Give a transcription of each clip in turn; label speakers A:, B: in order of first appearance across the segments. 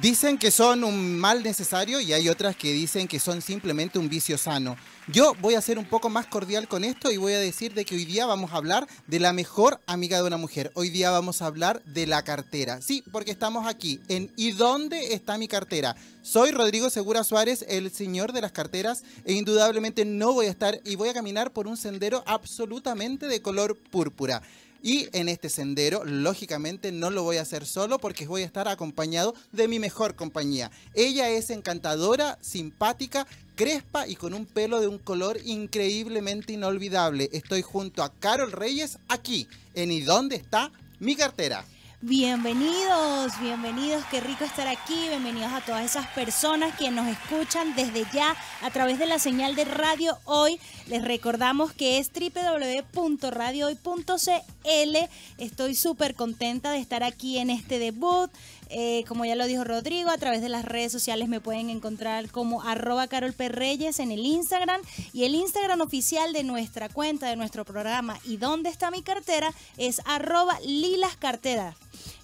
A: Dicen que son un mal necesario y hay otras que dicen que son simplemente un vicio sano. Yo voy a ser un poco más cordial con esto y voy a decir de que hoy día vamos a hablar de la mejor amiga de una mujer. Hoy día vamos a hablar de la cartera. Sí, porque estamos aquí en ¿Y dónde está mi cartera? Soy Rodrigo Segura Suárez, el señor de las carteras, e indudablemente no voy a estar y voy a caminar por un sendero absolutamente de color púrpura. Y en este sendero, lógicamente, no lo voy a hacer solo porque voy a estar acompañado de mi mejor compañía. Ella es encantadora, simpática, crespa y con un pelo de un color increíblemente inolvidable. Estoy junto a Carol Reyes aquí en ¿Y dónde está mi cartera?
B: Bienvenidos, bienvenidos, qué rico estar aquí, bienvenidos a todas esas personas que nos escuchan desde ya a través de la señal de Radio Hoy. Les recordamos que es www.radiohoy.cl. Estoy súper contenta de estar aquí en este debut. Eh, como ya lo dijo Rodrigo, a través de las redes sociales me pueden encontrar como arroba Carol Perreyes en el Instagram y el Instagram oficial de nuestra cuenta, de nuestro programa y dónde está mi cartera es arroba Lilas.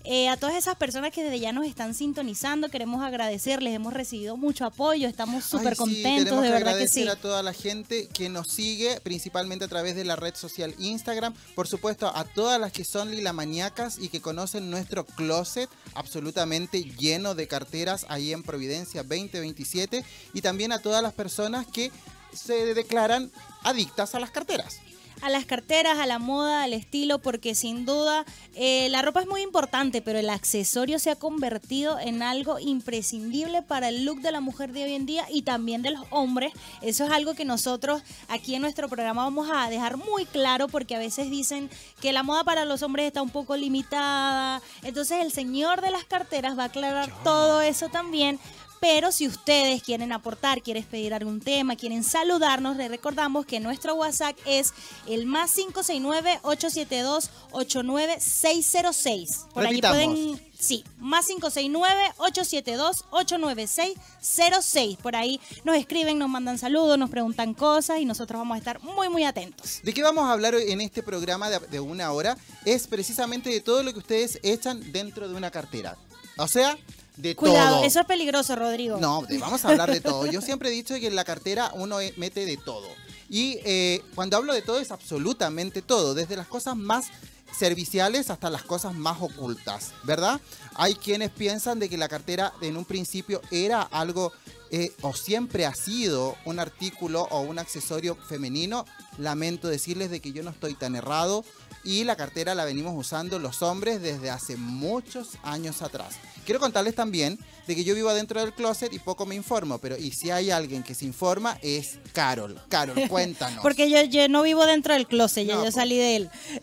B: Eh, a todas esas personas que desde ya nos están sintonizando, queremos agradecerles, hemos recibido mucho apoyo, estamos súper contentos, de verdad que sí.
A: a toda la gente que nos sigue, principalmente a través de la red social Instagram, por supuesto a todas las que son lilamaniacas y que conocen nuestro closet absolutamente lleno de carteras ahí en Providencia 2027 y también a todas las personas que se declaran adictas a las carteras
B: a las carteras, a la moda, al estilo, porque sin duda eh, la ropa es muy importante, pero el accesorio se ha convertido en algo imprescindible para el look de la mujer de hoy en día y también de los hombres. Eso es algo que nosotros aquí en nuestro programa vamos a dejar muy claro porque a veces dicen que la moda para los hombres está un poco limitada. Entonces el señor de las carteras va a aclarar todo eso también pero si ustedes quieren aportar, quieren pedir algún tema, quieren saludarnos, les recordamos que nuestro WhatsApp es el más 569-872-89606.
A: Por allí pueden.
B: Sí, más 569-872-89606. Por ahí nos escriben, nos mandan saludos, nos preguntan cosas y nosotros vamos a estar muy, muy atentos.
A: ¿De qué vamos a hablar hoy en este programa de, de una hora? Es precisamente de todo lo que ustedes echan dentro de una cartera. O sea, de
B: Cuidado, eso es peligroso, Rodrigo.
A: No, vamos a hablar de todo. Yo siempre he dicho que en la cartera uno e, mete de todo. Y eh, cuando hablo de todo es absolutamente todo, desde las cosas más serviciales hasta las cosas más ocultas, ¿verdad? Hay quienes piensan de que la cartera en un principio era algo eh, o siempre ha sido un artículo o un accesorio femenino. Lamento decirles de que yo no estoy tan errado y la cartera la venimos usando los hombres desde hace muchos años atrás. Quiero contarles también de que yo vivo adentro del closet y poco me informo, pero y si hay alguien que se informa es Carol. Carol, cuéntanos.
B: Porque yo, yo no vivo dentro del closet, yo, yo salí de él.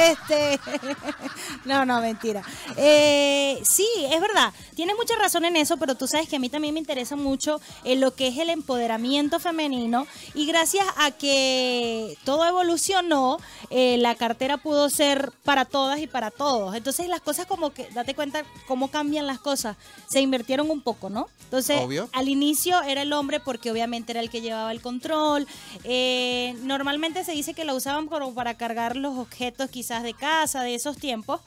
B: este, no, no, mentira. Eh, sí, es verdad, tienes mucha razón en eso, pero tú sabes que a mí también me interesa mucho en lo que es el empoderamiento femenino y gracias a que todo evolucionó, eh, la cartera pudo ser para todas y para todos. Entonces las cosas como que date cuenta cómo cambian las cosas. Se invirtieron un poco, ¿no? Entonces, al inicio era el hombre porque obviamente era el que llevaba el control. Eh, normalmente se dice que lo usaban como para cargar los objetos quizás de casa, de esos tiempos.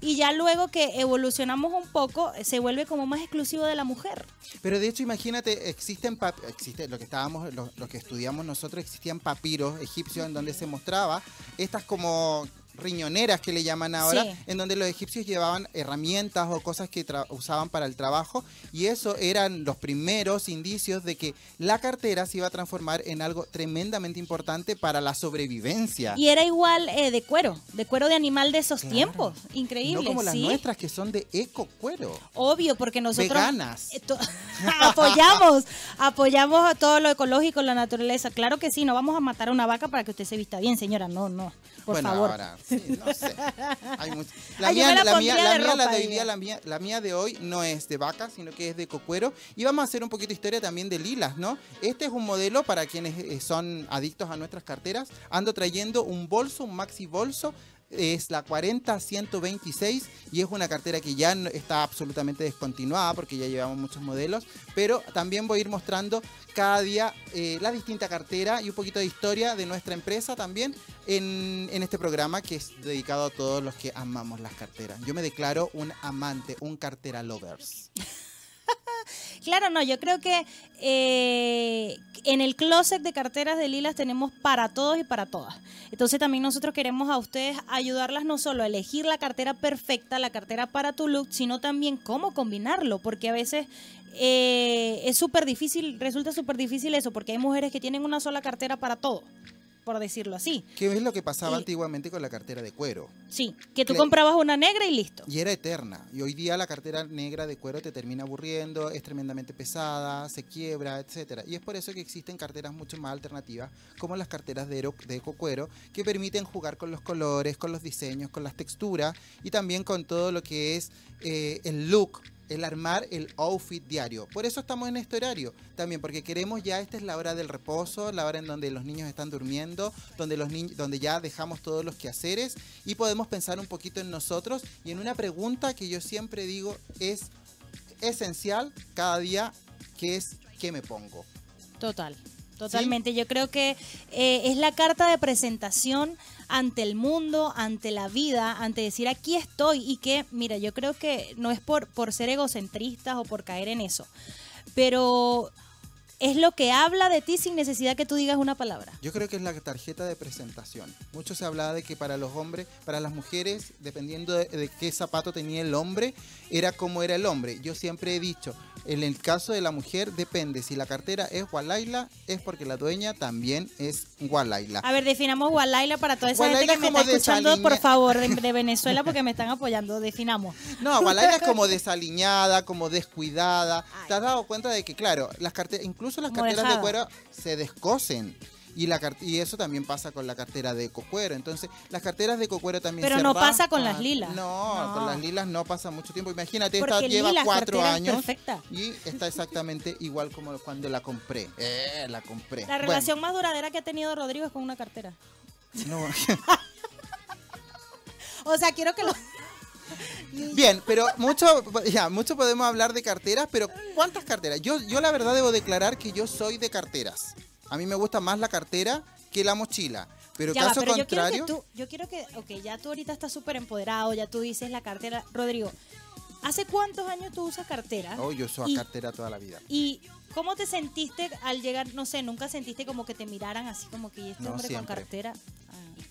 B: Y ya luego que evolucionamos un poco, se vuelve como más exclusivo de la mujer.
A: Pero de hecho, imagínate, existen existe lo que estábamos, lo, lo que estudiamos nosotros, existían papiros egipcios en donde se mostraba estas como riñoneras que le llaman ahora, en donde los egipcios llevaban herramientas o cosas que usaban para el trabajo y eso eran los primeros indicios de que la cartera se iba a transformar en algo tremendamente importante para la sobrevivencia.
B: Y era igual eh, de cuero, de cuero de animal de esos tiempos, increíble.
A: No como las nuestras que son de eco cuero.
B: Obvio, porque nosotros
A: Veganas.
B: Eh, apoyamos, apoyamos a todo lo ecológico, la naturaleza. Claro que sí, no vamos a matar a una vaca para que usted se vista bien, señora, no, no. Por favor.
A: No sé. La, mía, la, mía, la, de hoy día, la mía, la mía de hoy no es de vaca, sino que es de cocuero. Y vamos a hacer un poquito de historia también de lilas, ¿no? Este es un modelo para quienes eh, son adictos a nuestras carteras. Ando trayendo un bolso, un maxi bolso es la 40126 y es una cartera que ya está absolutamente descontinuada porque ya llevamos muchos modelos, pero también voy a ir mostrando cada día eh, la distinta cartera y un poquito de historia de nuestra empresa también en, en este programa que es dedicado a todos los que amamos las carteras. Yo me declaro un amante, un cartera lovers.
B: Claro, no, yo creo que eh, en el closet de carteras de lilas tenemos para todos y para todas. Entonces también nosotros queremos a ustedes ayudarlas no solo a elegir la cartera perfecta, la cartera para tu look, sino también cómo combinarlo, porque a veces eh, es súper difícil, resulta súper difícil eso, porque hay mujeres que tienen una sola cartera para todo, por decirlo así.
A: ¿Qué es lo que pasaba
B: Y-
A: antiguamente con la cartera de cuero?
B: Sí, que tú comprabas una negra y listo.
A: Y era eterna. Y hoy día la cartera negra de cuero te termina aburriendo, es tremendamente pesada, se quiebra, etcétera. Y es por eso que existen carteras mucho más alternativas, como las carteras de, de ecocuero, que permiten jugar con los colores, con los diseños, con las texturas y también con todo lo que es eh, el look. El armar el outfit diario. Por eso estamos en este horario. También porque queremos ya, esta es la hora del reposo, la hora en donde los niños están durmiendo, donde, los niños, donde ya dejamos todos los quehaceres y podemos pensar un poquito en nosotros y en una pregunta que yo siempre digo es esencial cada día, que es ¿qué me pongo?
B: Total, totalmente. Yo creo que eh, es la carta de presentación ante el mundo, ante la vida, ante decir aquí estoy y que, mira, yo creo que no es por, por ser egocentristas o por caer en eso, pero es lo que habla de ti sin necesidad que tú digas una palabra.
A: Yo creo que es la tarjeta de presentación. Mucho se hablaba de que para los hombres, para las mujeres, dependiendo de, de qué zapato tenía el hombre, era como era el hombre. Yo siempre he dicho, en el caso de la mujer depende. Si la cartera es Walaila, es porque la dueña también es Walaila.
B: A ver, definamos Walaila para toda esa
A: Walaila
B: gente que me
A: es
B: está escuchando, por favor, de, de Venezuela, porque me están apoyando. Definamos.
A: No, Walaila es como desaliñada, como descuidada.
B: Ay.
A: ¿Te has dado cuenta de que, claro, las carteras, incluso las
B: Como
A: carteras de cuero se descosen? Y, la y eso también pasa con la cartera de cocuero. Entonces, las carteras de cocuero también
B: Pero
A: se
B: no pasa con las lilas.
A: No,
B: No.
A: con las lilas no pasa mucho tiempo. Imagínate,
B: Porque
A: esta lleva cuatro años
B: perfecta.
A: y está exactamente igual como cuando la compré. Eh, la compré.
B: La
A: Bueno,
B: relación más duradera que ha tenido Rodrigo es con una cartera.
A: no.
B: O sea, quiero que lo...
A: Bien, pero mucho, ya, mucho podemos hablar de carteras, pero ¿cuántas carteras? Yo, yo la verdad debo declarar que yo soy de carteras. A mí me gusta más la cartera que la mochila. Pero
B: Ya va,
A: caso
B: pero yo quiero
A: contrario,
B: que tú, yo quiero que, ok, ya tú ahorita estás súper empoderado, ya tú dices la cartera. Rodrigo, ¿hace cuántos años tú usas cartera?
A: oh, yo uso cartera toda la vida.
B: ¿Y cómo te sentiste al llegar, no sé, nunca sentiste como que te miraran así como que "¿Y este
A: No,
B: hombre
A: siempre.
B: con cartera?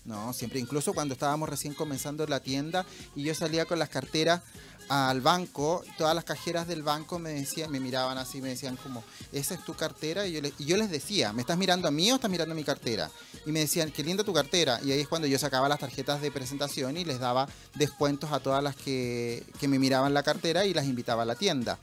A: No, siempre, incluso cuando estábamos recién comenzando la tienda y yo salía con las carteras al banco, todas las cajeras del banco me decían, me miraban así, me decían como, esa es tu cartera, y yo, les, y yo les decía, ¿me estás mirando a mí o estás mirando a mi cartera? Y me decían, qué linda tu cartera, y ahí es cuando yo sacaba las tarjetas de presentación y les daba descuentos a todas las que, que me miraban la cartera y las invitaba a la tienda.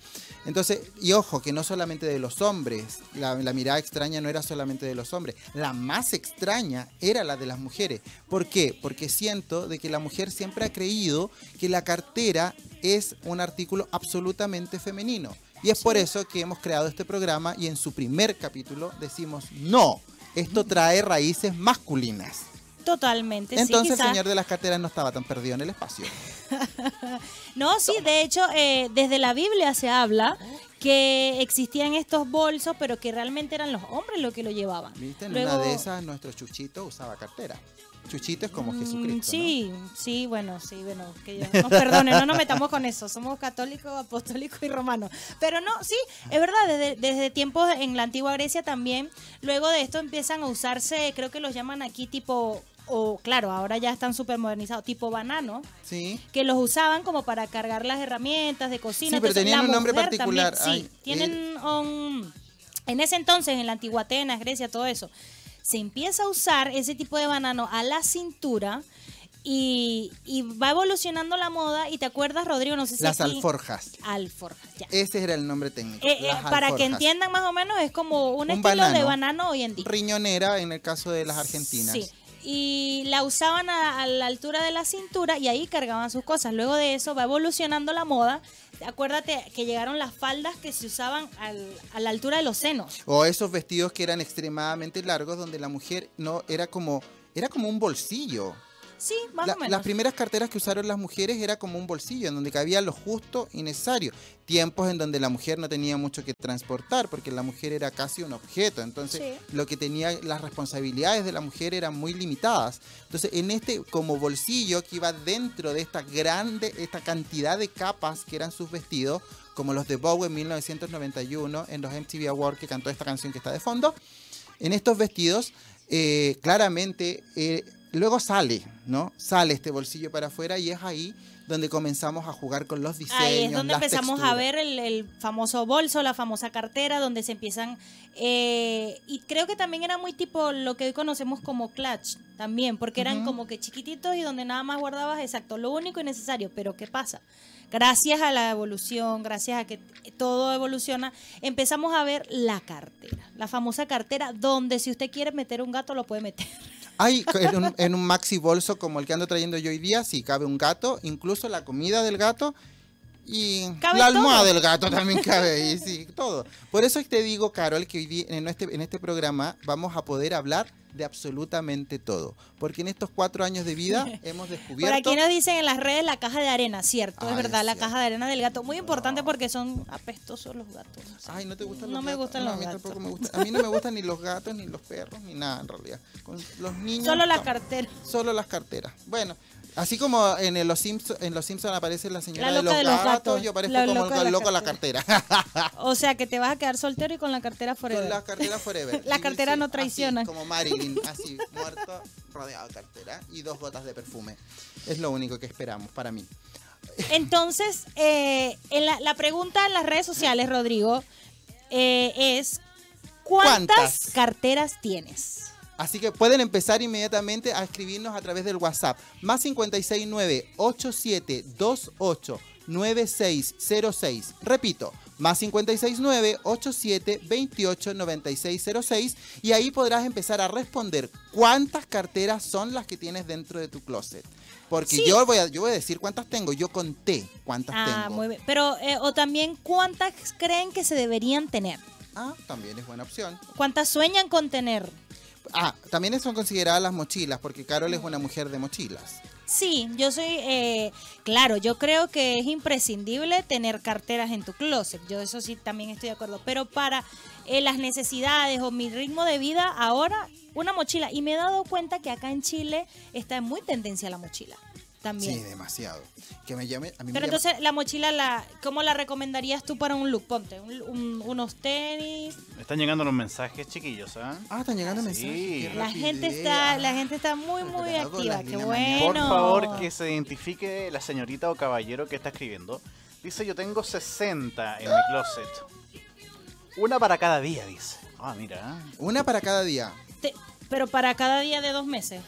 A: Entonces, y ojo, que no solamente de los hombres, la, la mirada extraña no era solamente de los hombres, la más extraña era la de las mujeres. ¿Por qué? Porque siento de que la mujer siempre ha creído que la cartera es un artículo absolutamente femenino. Y es por eso que hemos creado este programa y en su primer capítulo decimos, no, esto trae raíces masculinas.
B: Totalmente. sí,
A: Entonces el
B: quizás-
A: señor de las carteras no estaba tan perdido en el espacio.
B: No, sí, de hecho, eh, desde la Biblia se habla que existían estos bolsos, pero que realmente eran los hombres los que lo llevaban.
A: ¿Viste? En
B: Luego-
A: una de esas nuestro Chuchito usaba cartera. Chuchito es como
B: Mm,
A: Jesucristo. ¿no?
B: Sí, sí, bueno, sí, bueno, que Dios nos perdone, no nos metamos con eso, somos católicos, apostólicos y romanos. Pero no, sí, es verdad, desde, desde tiempos en la antigua Grecia también, luego de esto empiezan a usarse, creo que los llaman aquí tipo, o claro, ahora ya están súper modernizados, tipo banano,
A: Sí.
B: que los usaban como para cargar las herramientas de cocina.
A: Sí, pero
B: Entonces,
A: tenían un nombre particular.
B: también, sí, tienen un... En ese entonces, en la antigua Atenas, Grecia, todo eso, se empieza a usar ese tipo de banano a la cintura y, y va evolucionando la moda. Y te acuerdas, Rodrigo, no sé si
A: Las
B: aquí-
A: alforjas.
B: Alforjas, ya.
A: Ese era el nombre técnico.
B: Eh, eh, para que entiendan más o menos, es como un,
A: Un
B: estilo de
A: banano.
B: banano hoy en día.
A: Riñonera en el caso de las argentinas.
B: Sí. Y la usaban a, a la altura de la cintura y ahí cargaban sus cosas. Luego de eso va evolucionando la moda. Acuérdate que llegaron las faldas que se usaban al- a la altura de los senos.
A: O esos vestidos que eran extremadamente largos donde la mujer no era como era como un bolsillo.
B: Sí, más
A: La-
B: o menos.
A: las primeras carteras que usaron las mujeres era como un bolsillo en donde cabía lo justo y necesario. Tiempos en donde la mujer no tenía mucho que transportar porque la mujer era casi un objeto. Entonces,
B: Sí.
A: lo que tenía, las responsabilidades de la mujer eran muy limitadas. Entonces, en este como bolsillo que iba dentro de esta grande, esta cantidad de capas que eran sus vestidos, como los de Bowie en 1991 en los MTV Awards que cantó esta canción que está de fondo, en estos vestidos, eh, claramente, eh, luego sale, ¿no? Sale este bolsillo para afuera y es ahí donde comenzamos a jugar con los diseños.
B: Ahí es donde
A: las
B: empezamos a ver el, el famoso bolso, la famosa cartera, donde se empiezan... eh, y creo que también era muy tipo lo que hoy conocemos como clutch, también, porque eran como que chiquititos y donde nada más guardabas exacto lo único y necesario. Pero ¿qué pasa? Gracias a la evolución, gracias a que todo evoluciona, empezamos a ver la cartera, la famosa cartera, donde si usted quiere meter un gato lo puede meter.
A: Hay en un, en un maxi bolso como el que ando trayendo yo hoy día, sí cabe un gato, incluso la comida del gato y la almohada
B: todo.
A: del gato también cabe ahí, sí, todo. Por eso te digo, Carol, que hoy día en este, en este programa vamos a poder hablar de absolutamente todo. Porque en estos cuatro años de vida hemos
B: Por
A: descubierto...
B: aquí nos dicen en las redes la caja de arena, cierto, es
A: Ah,
B: verdad,
A: es
B: la
A: cierto.
B: caja de arena del gato, muy importante porque son apestosos los gatos.
A: Ay, ¿no te gustan
B: No
A: los
B: me
A: gatos?
B: gustan
A: No,
B: los
A: a mí
B: gatos.
A: tampoco me gustan. A mí no me gustan ni los gatos, ni los perros, ni nada en realidad. Con los niños...
B: Solo la
A: no.
B: cartera.
A: Solo las carteras. Bueno, así como en Los Simpsons en Los Simpson aparece la señora
B: La
A: de, los
B: de los
A: gatos,
B: gatos.
A: yo parezco
B: La
A: como el loco la cartera.
B: O sea que te vas a quedar soltero y con la cartera forever.
A: Con la cartera forever.
B: La
A: Y
B: cartera
A: dice
B: no
A: así,
B: traiciona.
A: como Marilyn, así, muerto, rodeado de cartera y dos gotas de perfume. Es lo único que esperamos para mí.
B: Entonces, eh, en la, la pregunta en las redes sociales, Rodrigo, eh, es ¿cuántas,
A: ¿Cuántas?
B: carteras tienes?
A: Así que pueden empezar inmediatamente a escribirnos a través del WhatsApp. Más 569 8728 9606. Repito, más 569 87 28 9606 y ahí podrás empezar a responder cuántas carteras son las que tienes dentro de tu closet. Porque
B: Sí.
A: yo voy a yo voy a decir cuántas tengo, yo conté cuántas
B: Ah,
A: tengo.
B: muy bien. Pero, eh, o también, ¿cuántas creen que se deberían tener?
A: Ah, también es buena opción.
B: ¿Cuántas sueñan con tener?
A: Ah, también son consideradas las mochilas, porque Carol es una mujer de mochilas.
B: Sí, yo soy, eh, claro, yo creo que es imprescindible tener carteras en tu closet. Yo eso sí también estoy de acuerdo. Pero para eh, las necesidades o mi ritmo de vida, ahora una mochila. Y me he dado cuenta que acá en Chile está en muy tendencia la mochila también.
A: Sí, demasiado. Que me llame, a mí me
B: Pero
A: llama-
B: entonces la mochila, la, ¿cómo la recomendarías tú para un look? Ponte un- un- unos tenis.
C: Están llegando los mensajes, chiquillos, ¿ah?
A: Ah, están llegando
C: Sí.
A: mensajes.
B: La gente está, la gente está muy,
A: pero
B: muy activa. Qué bueno.
C: Por favor, que se identifique la señorita o caballero que está escribiendo. Dice, yo tengo 60 en mi closet. Una para cada día, dice. Ah, mira.
A: Una para cada día.
B: Te- pero para cada día de dos meses.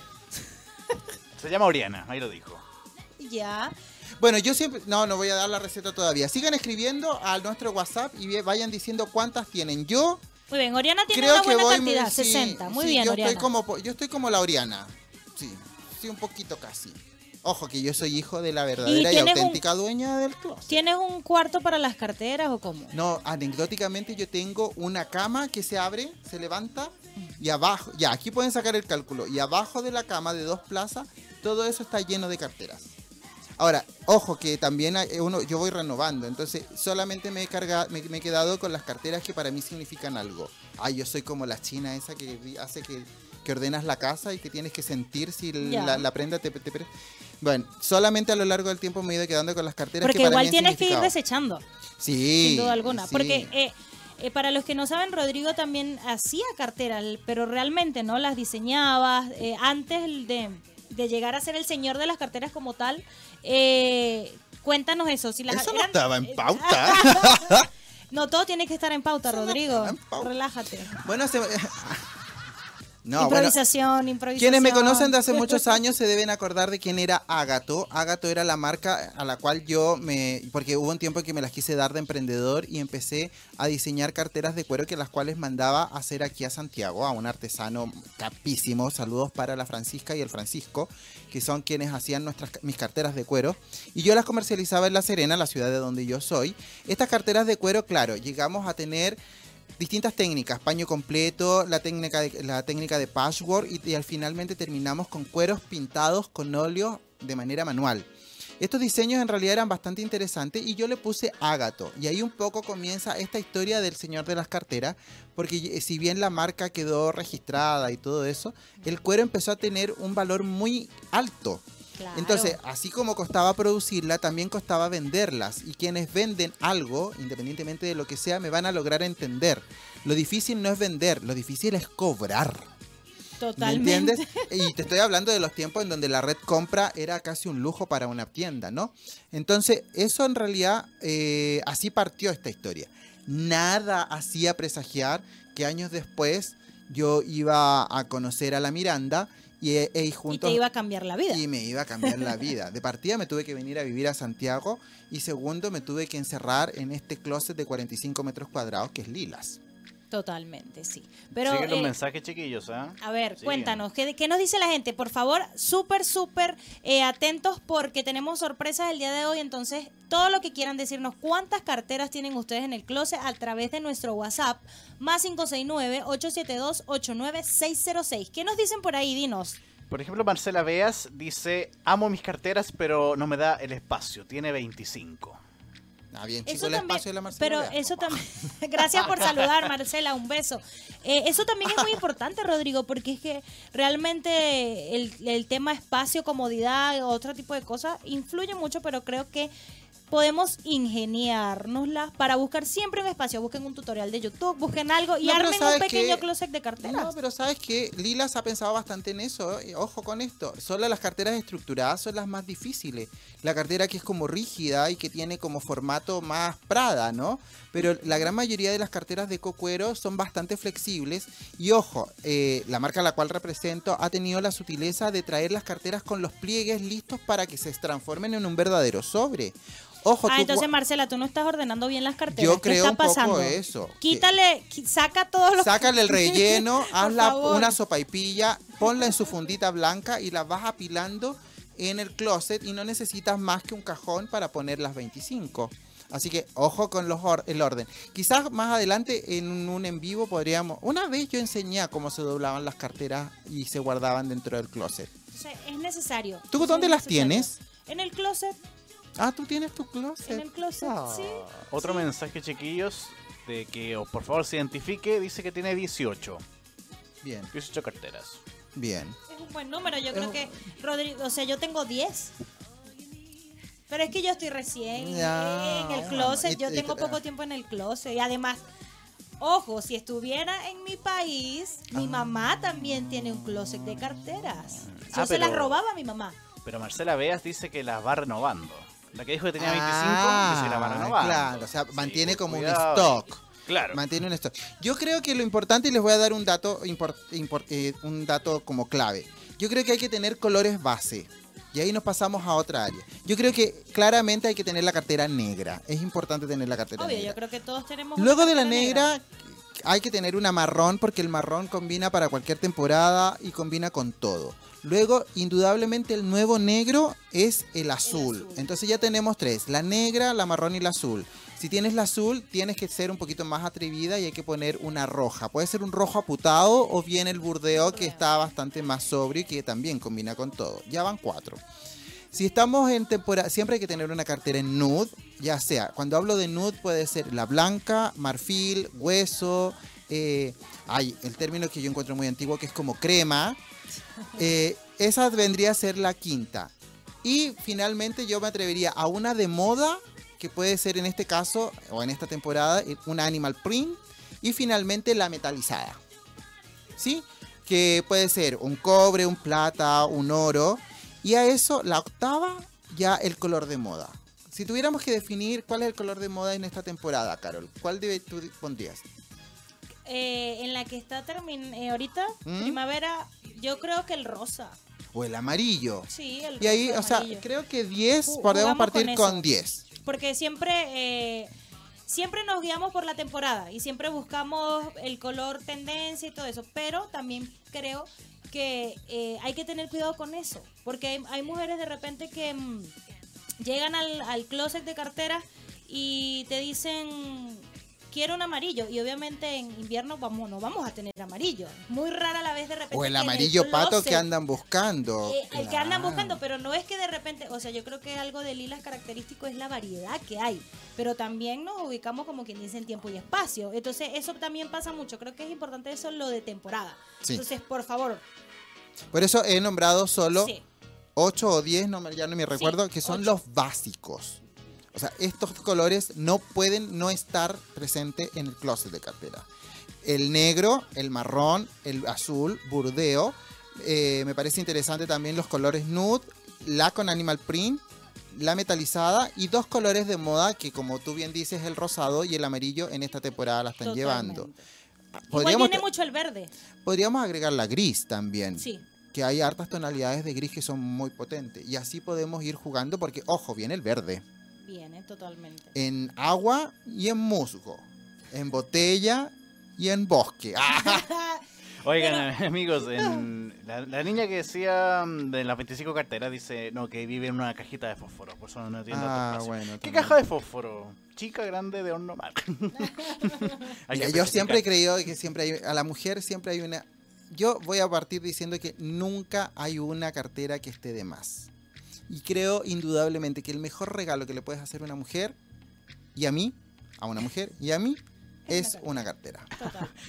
C: Se llama Oriana, ahí lo dijo.
B: Ya.
A: Bueno, yo siempre. No, no voy a dar la receta todavía. Sigan escribiendo a nuestro WhatsApp y vayan diciendo cuántas tienen. Yo
B: Muy bien, Oriana tiene
A: creo
B: una buena
A: voy.
B: cantidad,
A: sí,
B: 60. Muy
A: sí,
B: bien,
A: yo
B: Oriana.
A: Estoy como, yo estoy como la Oriana. Sí, sí, un poquito casi. Ojo, que yo soy hijo de la verdadera y,
B: un-
A: auténtica dueña del closet.
B: ¿Tienes un cuarto para las carteras o cómo?
A: No, anecdóticamente yo tengo una cama que se abre, se levanta y abajo, ya, aquí pueden sacar el cálculo, y abajo de la cama de dos plazas, todo eso está lleno de carteras. Ahora, ojo que también hay- uno, yo voy renovando, entonces solamente me he, cargado, me, me he quedado con las carteras que para mí significan algo. Ay, yo soy como la china esa que hace que, que ordenas la casa y que tienes que sentir si la, la prenda te, te Bueno, solamente a lo largo del tiempo me he ido quedando con las carteras
B: Porque
A: que para
B: igual tienes que ir desechando,
A: Sí.
B: sin duda alguna.
A: sí.
B: Porque eh, eh, para los que no saben, Rodrigo también hacía carteras, pero realmente no las diseñaba. eh, antes de, de llegar a ser el señor de las carteras como tal, eh, cuéntanos eso. Si las
A: Eso no
B: eran-
A: estaba en pauta.
B: No, todo tiene que estar en pauta,
A: Eso no
B: Rodrigo.
A: estaba en pauta.
B: Relájate.
A: Bueno, se... No, bueno,
B: improvisación, improvisación.
A: quienes me conocen de hace muchos años se deben acordar de quién era Ágato. Ágato era la marca a la cual yo me... Porque hubo un tiempo en que me las quise dar de emprendedor y empecé a diseñar carteras de cuero que las cuales mandaba a hacer aquí a Santiago, a un artesano capísimo. Saludos para la Francisca y el Francisco, que son quienes hacían nuestras, mis carteras de cuero. Y yo las comercializaba en La Serena, la ciudad de donde yo soy. Estas carteras de cuero, claro, llegamos a tener distintas técnicas, paño completo, la técnica de, la técnica de patchwork y, al finalmente terminamos con cueros pintados con óleo de manera manual. Estos diseños en realidad eran bastante interesantes y yo le puse ágato. Y ahí un poco comienza esta historia del señor de las carteras, porque si bien la marca quedó registrada y todo eso, el cuero empezó a tener un valor muy alto.
B: Claro.
A: Entonces, así como costaba producirla, también costaba venderlas. Y quienes venden algo, independientemente de lo que sea, me van a lograr entender. Lo difícil no es vender, lo difícil es cobrar. ¿Me
B: Totalmente.
A: entiendes? Y te estoy hablando de los tiempos en donde la red compra era casi un lujo para una tienda, ¿no? Entonces, eso en realidad, eh, así partió esta historia. Nada hacía presagiar que años después yo iba a conocer a la Miranda y, e, e
B: Y
A: juntos
B: te iba a cambiar la vida.
A: y me iba a cambiar la vida. De partida me tuve que venir a vivir a Santiago y segundo me tuve que encerrar en este closet de 45 metros cuadrados que es Lilas.
B: Totalmente, sí. Pero,
C: Siguen los
B: eh,
C: mensajes, chiquillos, ¿ah?
B: A ver,
C: Siguen.
B: cuéntanos, ¿qué, qué nos dice la gente? Por favor, súper, súper eh, atentos porque tenemos sorpresas el día de hoy. Entonces, todo lo que quieran decirnos, cuántas carteras tienen ustedes en el closet a través de nuestro WhatsApp, más 569-872-89606. ¿Qué nos dicen por ahí? Dinos.
C: Por ejemplo, Marcela Beas dice, amo mis carteras, pero no me da el espacio. Tiene 25.
A: Ah, bien, chico,
B: Eso
A: el
B: también,
A: espacio de la Marcela
B: pero eso también, gracias por saludar Marcela, un beso. Eh, eso también es muy importante, Rodrigo, porque es que realmente el, el tema espacio, comodidad, otro tipo de cosas influye mucho, pero creo que podemos ingeniárnoslas para buscar siempre un espacio. Busquen un tutorial de YouTube, busquen algo y
A: No,
B: armen un
A: ¿sabes
B: pequeño
A: qué?
B: closet de carteras.
A: No, pero sabes que Lilas ha pensado bastante en eso. eh, Ojo con esto. Solo las carteras estructuradas son las más difíciles. La cartera que es como rígida y que tiene como formato más Prada, ¿no? Pero la gran mayoría de las carteras de cocuero son bastante flexibles. Y ojo, eh, la marca a la cual represento ha tenido la sutileza de traer las carteras con los pliegues listos para que se transformen en un verdadero sobre. Ojo,
B: Ah,
A: tú
B: entonces Marcela, tú no estás ordenando bien las carteras.
A: Yo
B: ¿Qué
A: creo
B: está
A: un poco
B: pasando?
A: eso, que-
B: Quítale, saca todos los
A: Sácale el relleno, hazla una sopa y pilla, ponla en su fundita blanca y la vas apilando en el closet y no necesitas más que un cajón para poner las 25. Así que ojo con los or- el orden. Quizás más adelante en un en vivo podríamos... Una vez yo enseñé cómo se doblaban las carteras y se guardaban dentro del closet.
B: O sea, es necesario.
A: ¿Tú
B: Es
A: dónde las tienes?
B: En el closet,
A: Ah, tú tienes tu closet.
B: en el closet,
A: Ah.
B: sí.
C: Otro
B: Sí.
C: mensaje, chiquillos, de que oh, por favor se identifique. Dice que tiene 18.
A: Bien,
C: 18 carteras.
A: bien.
B: Es un buen número. Yo
A: Es
B: creo
A: un-
B: que, Rodrigo, o sea, yo tengo 10. Pero es que yo estoy recién
A: Ya,
B: en el closet.
A: y-
B: Yo
A: y-
B: tengo poco tiempo en el closet. Y además, ojo, si estuviera en mi país, mi
A: Ah.
B: mamá también tiene un closet de carteras. Yo
C: Ah,
B: se las robaba a mi mamá.
C: Pero Marcela Beas dice que las va renovando. La que dijo que tenía 25
A: Ah,
C: dice que la va renovando.
A: Claro, o sea, mantiene
C: pues,
A: como
C: cuidado.
A: un stock.
C: Claro.
A: Mantiene un stock. Yo creo que lo importante, y les voy a dar un dato, impor- impor- eh, un dato como clave. Yo creo que hay que tener colores base. Y ahí nos pasamos a otra área. Yo creo que claramente hay que tener la cartera negra. Es importante tener la cartera
B: Obvio,
A: negra.
B: yo creo que todos tenemos.
A: Luego
B: una
A: de la negra, hay que tener una marrón porque el marrón combina para cualquier temporada y combina con todo. Luego, indudablemente, el nuevo negro es el azul.
B: azul.
A: Entonces ya tenemos tres, la negra, la marrón y la azul. Si tienes la azul, tienes que ser un poquito más atrevida y hay que poner una roja. Puede ser un rojo aputado o bien el burdeo que está bastante más sobrio y que también combina con todo. Ya van cuatro. Si estamos en temporada, siempre hay que tener una cartera en nude, ya sea, cuando hablo de nude puede ser la blanca, marfil, hueso, eh, hay el término que yo encuentro muy antiguo que es como crema, eh, esa vendría a ser la quinta. Y finalmente yo me atrevería a una de moda, que puede ser en este caso, o en esta temporada, eh, una animal print, y finalmente la metalizada. ¿Sí? Que puede ser un cobre, un plata, un oro. Y a eso, la octava, ya el color de moda. Si tuviéramos que definir cuál es el color de moda en esta temporada, Carol, ¿cuál debe, tú pondrías?
B: Eh, en la que está termin eh, ahorita,
A: ¿Mm?
B: primavera, yo creo que el rosa.
A: O el amarillo.
B: Sí, el
A: Y ahí,
B: rosa
A: o sea, creo que 10,
B: Ju-
A: podemos partir
B: con
A: con
B: eso.
A: 10.
B: Porque siempre, eh, siempre nos guiamos por la temporada y siempre buscamos el color tendencia y todo eso. Pero también creo que eh, hay que tener cuidado con eso. Porque hay, hay mujeres de repente que mm, llegan al, al closet de carteras y te dicen quiero un amarillo y obviamente en invierno vamos no vamos a tener amarillo. Muy rara la vez de repente.
A: O el amarillo pato que andan buscando.
B: eh, el que andan buscando, pero no es que de repente, o sea, yo creo que algo de lilas característico es la variedad que hay, pero también nos ubicamos como quien dice en tiempo y espacio. Entonces, eso también pasa mucho. Creo que es importante eso lo de temporada.
A: Sí.
B: Entonces, por favor,
A: Por eso he nombrado solo
B: sí.
A: 8 o 10, no ya no me recuerdo, que son los básicos. O sea, estos colores no pueden no estar presentes en el closet de cartera. El negro, el marrón, el azul, burdeo. Eh, me parece interesante también los colores nude, la con animal print, la metalizada y dos colores de moda que como tú bien dices, el rosado y el amarillo en esta temporada la están llevando.
B: Totalmente.
A: Podríamos,
B: viene mucho el verde.
A: podríamos agregar la gris también
B: Sí.
A: que hay hartas tonalidades de gris que son muy potentes. Y así podemos ir jugando porque, ojo, viene el verde.
B: Viene totalmente.
A: En agua y en musgo. En botella y en bosque. ¡Ah!
C: Oigan, amigos, en la, la niña que decía mm, de las 25 carteras dice no que vive en una cajita de fósforo, por eso no entiendo
A: Ah, bueno,
C: ¿Qué
A: también.
C: caja de fósforo? Chica, grande, de horno mal.
A: Mira, yo siempre he creído que siempre hay, a la mujer siempre hay una... Yo voy a partir diciendo que nunca hay una cartera que esté de más. Y creo indudablemente que el mejor regalo que le puedes hacer a una mujer, y a mí, a una mujer, y a mí,
B: Es
A: una cartera.
B: Total.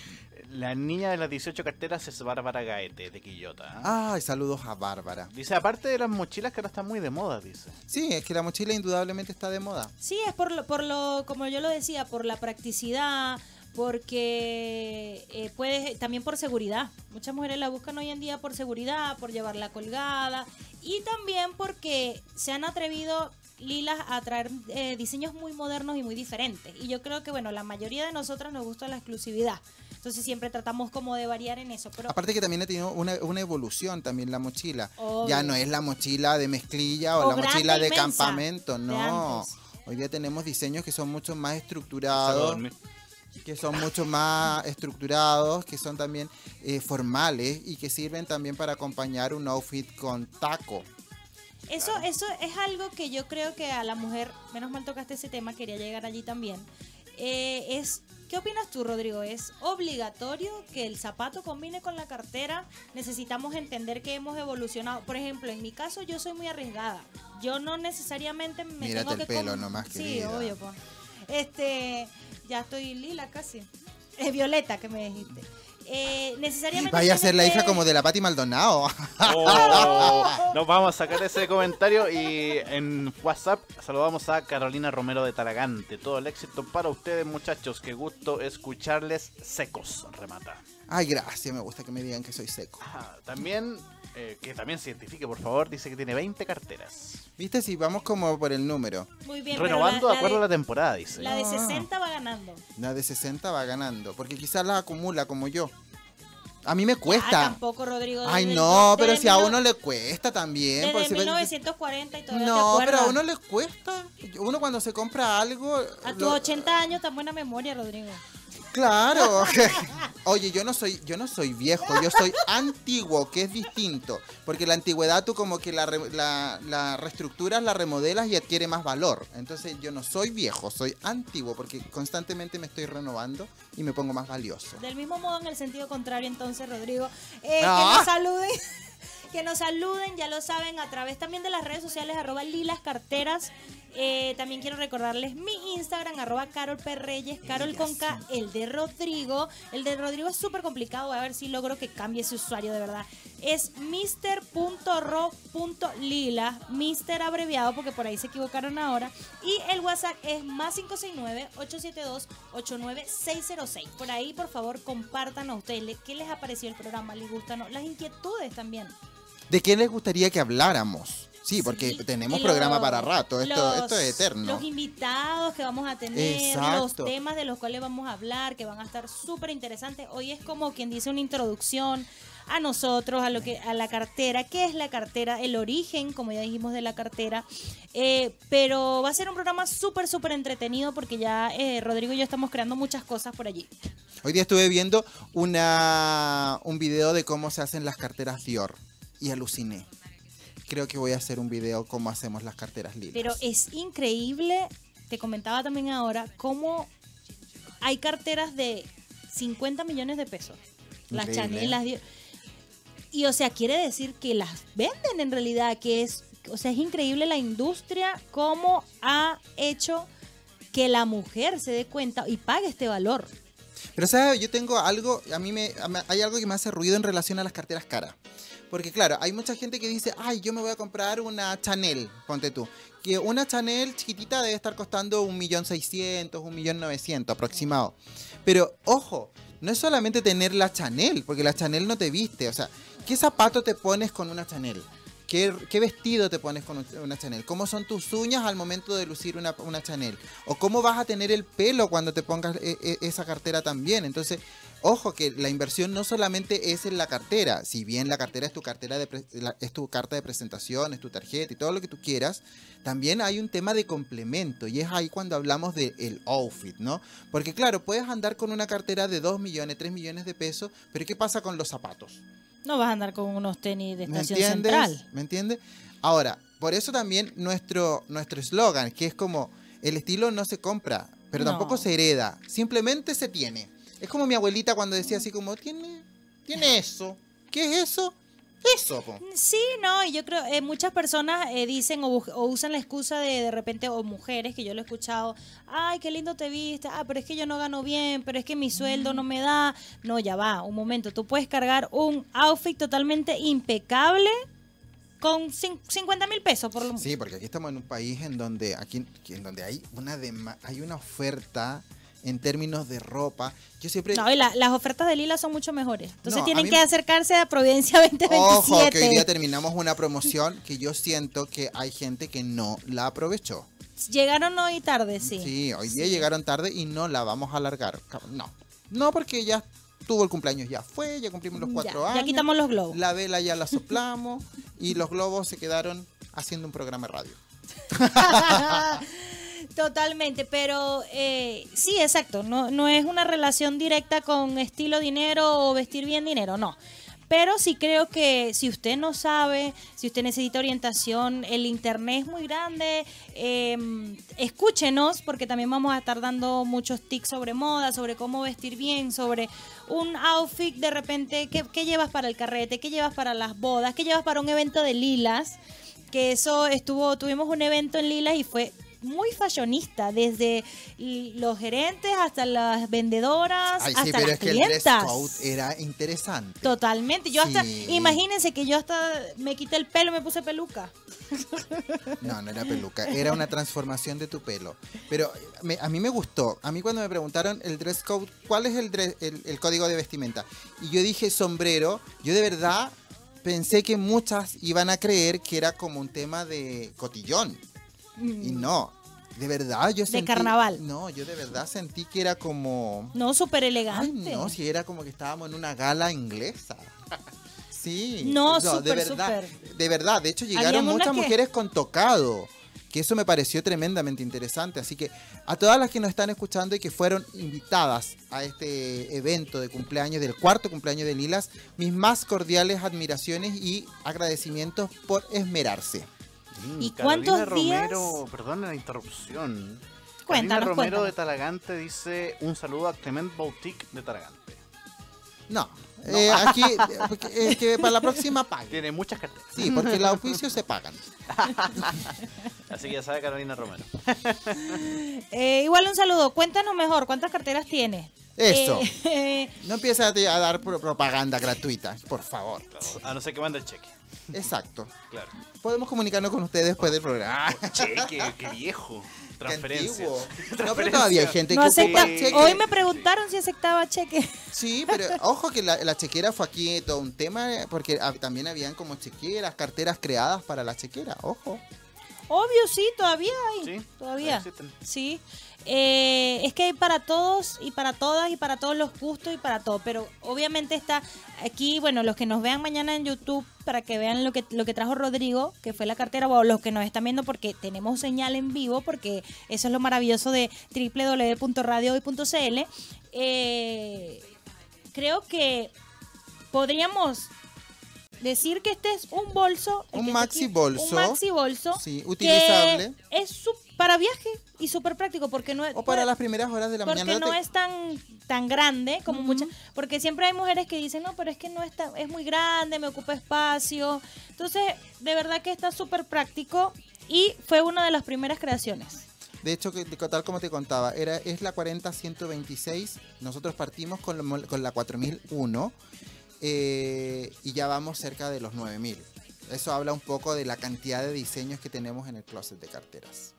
C: La niña de las 18 carteras es Bárbara Gaete, de Quillota. ¿ah?
A: Ay, saludos a Bárbara.
C: Dice, aparte de las mochilas que ahora están muy de moda, dice.
A: Sí, es que la mochila indudablemente está de moda.
B: Sí, es por lo, por lo, como yo lo decía, por la practicidad, porque eh, puedes, también por seguridad. Muchas mujeres la buscan hoy en día por seguridad, por llevarla colgada y también porque se han atrevido lilas a traer eh, diseños muy modernos y muy diferentes. Y yo creo que, bueno, la mayoría de nosotras nos gusta la exclusividad. Entonces siempre tratamos como de variar en eso. Pero
A: Aparte que también ha tenido una, una evolución también la mochila.
B: Obvio.
A: Ya no es la mochila de mezclilla o,
B: O
A: la mochila de
B: inmensa,
A: campamento, no. Hoy día tenemos diseños que son mucho más estructurados. Que son mucho más estructurados, que son también eh, formales y que sirven también para acompañar un outfit con taco.
B: Eso, eso es algo que yo creo que a la mujer, menos mal tocaste ese tema, quería llegar allí también. Eh, es, ¿Qué opinas tú, Rodrigo? ¿Es obligatorio que el zapato combine con la cartera? Necesitamos entender que hemos evolucionado. Por ejemplo, en mi caso yo soy muy arriesgada. Yo no necesariamente me
A: Mírate
B: tengo
A: el
B: que...
A: pelo
B: com-
A: nomás,
B: Sí, obvio, pues. Este, ya estoy lila casi. Es Violeta que me dijiste. Eh, necesariamente...
A: Vaya a ser la hija como de la Patti Maldonado.
C: Oh, nos vamos a sacar ese comentario y en WhatsApp saludamos a Carolina Romero de Talagante. Todo el éxito para ustedes, muchachos. Qué gusto escucharles secos, remata.
A: Ay, gracias, me gusta que me digan que soy seco.
C: Ah, también, eh, que también se identifique, por favor, dice que tiene 20 carteras.
A: ¿Viste? Si vamos como por el número.
B: Muy bien,
C: Renovando
B: la-
C: de
B: la
C: acuerdo
B: de-
C: a la temporada, dice.
B: La de
A: Ah.
B: 60 va ganando.
A: La de 60 va ganando, porque quizás la acumula como yo. A mí me
B: Ah,
A: cuesta.
B: tampoco, Rodrigo.
A: Ay, no, pero si a
B: mil
A: uno le cuesta también.
B: Desde
A: si-
B: 1940 y te
A: No, pero a uno le cuesta. Uno cuando se compra algo...
B: A tus
A: lo-
B: 80 años, tan buena memoria, Rodrigo.
A: Claro. Oye, yo no soy, yo no soy viejo, yo soy antiguo, que es distinto. Porque la antigüedad tú como que la, la, la reestructuras, la remodelas y adquiere más valor. Entonces yo no soy viejo, soy antiguo porque constantemente me estoy renovando y me pongo más valioso.
B: Del mismo modo, en el sentido contrario, entonces, Rodrigo, eh,
A: Ah.
B: que nos saluden. Que nos saluden, ya lo saben, a través también de las redes sociales, arroba lilas carteras. Eh, también quiero recordarles mi Instagram, arroba Carol P. Reyes, Carol con K, el de Rodrigo. El de Rodrigo es súper complicado, voy a ver si logro que cambie ese usuario de verdad. Es mister.ro.lila, mister abreviado porque por ahí se equivocaron ahora. Y el WhatsApp es más 569-872-89606. Por ahí, por favor, compártanos a ustedes qué les ha parecido el programa, les gustan las inquietudes también.
A: ¿De qué les gustaría que habláramos? Sí, porque
B: Sí,
A: tenemos programa para rato, esto,
B: los-
A: esto es eterno.
B: Los invitados que vamos a tener,
A: Exacto.
B: los temas de los cuales vamos a hablar, que van a estar súper interesantes. Hoy es como quien dice una introducción a nosotros, a lo que, a la cartera, qué es la cartera, el origen, como ya dijimos, de la cartera. Eh, pero va a ser un programa súper, súper entretenido porque ya eh, Rodrigo y yo estamos creando muchas cosas por allí.
A: Hoy día estuve viendo una, un video de cómo se hacen las carteras Dior y aluciné. Creo que voy a hacer un video cómo hacemos las carteras lilas.
B: Pero es increíble, te comentaba también ahora, cómo hay carteras de 50 millones de pesos. Las Chanel,
A: ¿eh?
B: las Dior- Y o sea, quiere decir que las venden en realidad, que es, o sea, es increíble la industria cómo ha hecho que la mujer se dé cuenta y pague este valor.
A: Pero sabes, yo tengo algo, a mí me, hay algo que me hace ruido en relación a las carteras caras. Porque claro, hay mucha gente que dice, ay, yo me voy a comprar una Chanel, ponte tú. Que una Chanel chiquitita debe estar costando un millón seiscientos, un millón novecientos aproximado. Pero ojo, no es solamente tener la Chanel, porque la Chanel no te viste. O sea, ¿qué zapato te pones con una Chanel? ¿Qué, vestido te pones con un- una Chanel? ¿Cómo son tus uñas al momento de lucir una, Chanel? ¿O cómo vas a tener el pelo cuando te pongas e- e- esa cartera también? Entonces, ojo que la inversión no solamente es en la cartera, si bien la cartera es tu cartera de es tu carta de presentación, es tu tarjeta y todo lo que tú quieras, también hay un tema de complemento y es ahí cuando hablamos del outfit, ¿no? Porque claro, puedes andar con una cartera de 2 millones, 3 millones de pesos, pero ¿qué pasa con los zapatos?
B: No vas a andar con unos tenis de
A: ¿Me
B: estación
A: entiendes?
B: central.
A: ¿Me entiendes? Ahora, por eso también nuestro nuestro eslogan, que es como el estilo no se compra, pero
B: No.
A: tampoco se hereda, simplemente se tiene. Es como mi abuelita cuando decía así como tiene tiene eso. ¿Qué es eso? Eso, po.
B: Sí, no, y yo creo, eh, muchas personas eh, dicen o, usan la excusa de de repente, o mujeres, que yo lo he escuchado, ay, qué lindo te viste, ah, pero es que yo no gano bien, pero es que mi sueldo no me da. No, ya va, un momento, tú puedes cargar un outfit totalmente impecable con cin- 50 mil pesos por lo menos.
A: Sí, porque aquí estamos en un país en donde aquí en donde hay una dema- hay una oferta en términos de ropa. Yo siempre
B: No, y la- las ofertas de Lila son mucho mejores. Entonces
A: No,
B: tienen
A: mí
B: que acercarse a Providencia 2027.
A: Ojo, que hoy día terminamos una promoción que yo siento que hay gente que no la aprovechó.
B: Llegaron hoy tarde, sí.
A: Sí, hoy día llegaron tarde y no la vamos a alargar. No, no porque ya tuvo el cumpleaños, ya fue, ya cumplimos los
B: Ya,
A: cuatro
B: ya
A: años.
B: quitamos los globos.
A: La vela ya la soplamos y los globos se quedaron haciendo un programa de radio.
B: Totalmente, pero eh, sí, exacto, no, no es una relación directa con estilo dinero o vestir bien dinero, no. Pero sí creo que si usted no sabe, si usted necesita orientación, el internet es muy grande, eh, escúchenos porque también vamos a estar dando muchos tips sobre moda, sobre cómo vestir bien, sobre un outfit de repente, ¿qué, qué llevas para el carrete? ¿Qué llevas para las bodas? ¿Qué llevas para un evento de lilas? que eso estuvo, tuvimos un evento en Lilas y fue muy fashionista, desde los gerentes hasta las vendedoras,
A: Ay,
B: hasta
A: sí, pero
B: las
A: es que el dress code era interesante.
B: Totalmente. Yo hasta, imagínense que yo hasta me quité el pelo y me puse peluca.
A: No, no era peluca, era una transformación de tu pelo. Pero me- a mí me gustó. A mí cuando me preguntaron el dress code, ¿cuál es el, dre- el, el código de vestimenta? Y yo dije sombrero, yo de verdad pensé que muchas iban a creer que era como un tema de cotillón. Y no, de verdad yo sentí...
B: carnaval.
A: No, yo de verdad sentí que era como...
B: No, súper
A: Ay,
B: elegante.
A: no, si era como que estábamos en una gala inglesa. Sí.
B: No,
A: de
B: súper,
A: verdad.
B: súper.
A: De verdad, de hecho llegaron muchas
B: que-
A: mujeres con tocado. Que eso me pareció tremendamente interesante. Así que a todas las que nos están escuchando y que fueron invitadas a este evento de cumpleaños, del cuarto cumpleaños de Lilas, mis más cordiales admiraciones y agradecimientos por esmerarse.
B: ¿Y
C: Carolina
B: cuántos días?
C: Romero, perdón la interrupción. Carolina
B: Cuéntanos,
C: Romero
B: cuéntanos.
C: de Talagante dice un saludo a Clement Boutique de Talagante.
A: No, eh, aquí es que para la próxima paguen.
C: Tiene muchas carteras.
A: Sí, porque los oficios se pagan.
C: Así que ya sabe Carolina Romero.
B: Eh, igual un saludo. Cuéntanos mejor, ¿cuántas carteras tienes?
A: Eso.
B: Eh,
A: No empieces a, a dar pro- propaganda gratuita, por favor.
C: A no ser que mande el cheque.
A: Exacto.
C: Claro.
A: Podemos comunicarnos con ustedes después del programa.
C: Cheque, qué viejo.
A: Qué
C: Transferencia.
A: antiguo. No, pero todavía hay gente
B: no
A: que
B: acepta.
A: ocupa cheque.
B: Hoy me preguntaron si aceptaba cheque.
A: Sí, pero ojo que la, la chequera fue aquí todo un tema, porque ah, también habían como chequeras, carteras creadas para la chequera, ojo.
B: Obvio, sí, todavía hay.
C: Sí,
B: todavía. Sí. Eh, es que hay para todos y para todas y para todos los gustos y para todo. Pero obviamente está aquí, bueno, los que nos vean mañana en YouTube para que vean lo que, lo que trajo Rodrigo, que fue la cartera, o los que nos están viendo porque tenemos señal en vivo, porque eso es lo maravilloso de www.radiohoy.cl. Eh, creo que podríamos decir que este es un bolso.
A: Un maxi
B: aquí,
A: bolso.
B: Un maxi bolso.
A: Sí,
B: que
A: utilizable.
B: es su- para viaje y súper práctico porque no es.
A: O para las primeras horas de la
B: porque
A: mañana.
B: no
A: te-
B: es tan tan grande como muchas porque siempre hay mujeres que dicen no pero es que no está es muy grande me ocupa espacio entonces de verdad que está súper práctico y fue una de las primeras creaciones
A: De hecho, que- tal como te contaba, era, es la 40-126. Nosotros partimos con, la mol- con la 4001 eh, y ya vamos cerca de los 9000. Eso habla un poco de la cantidad de diseños que tenemos en el closet de carteras.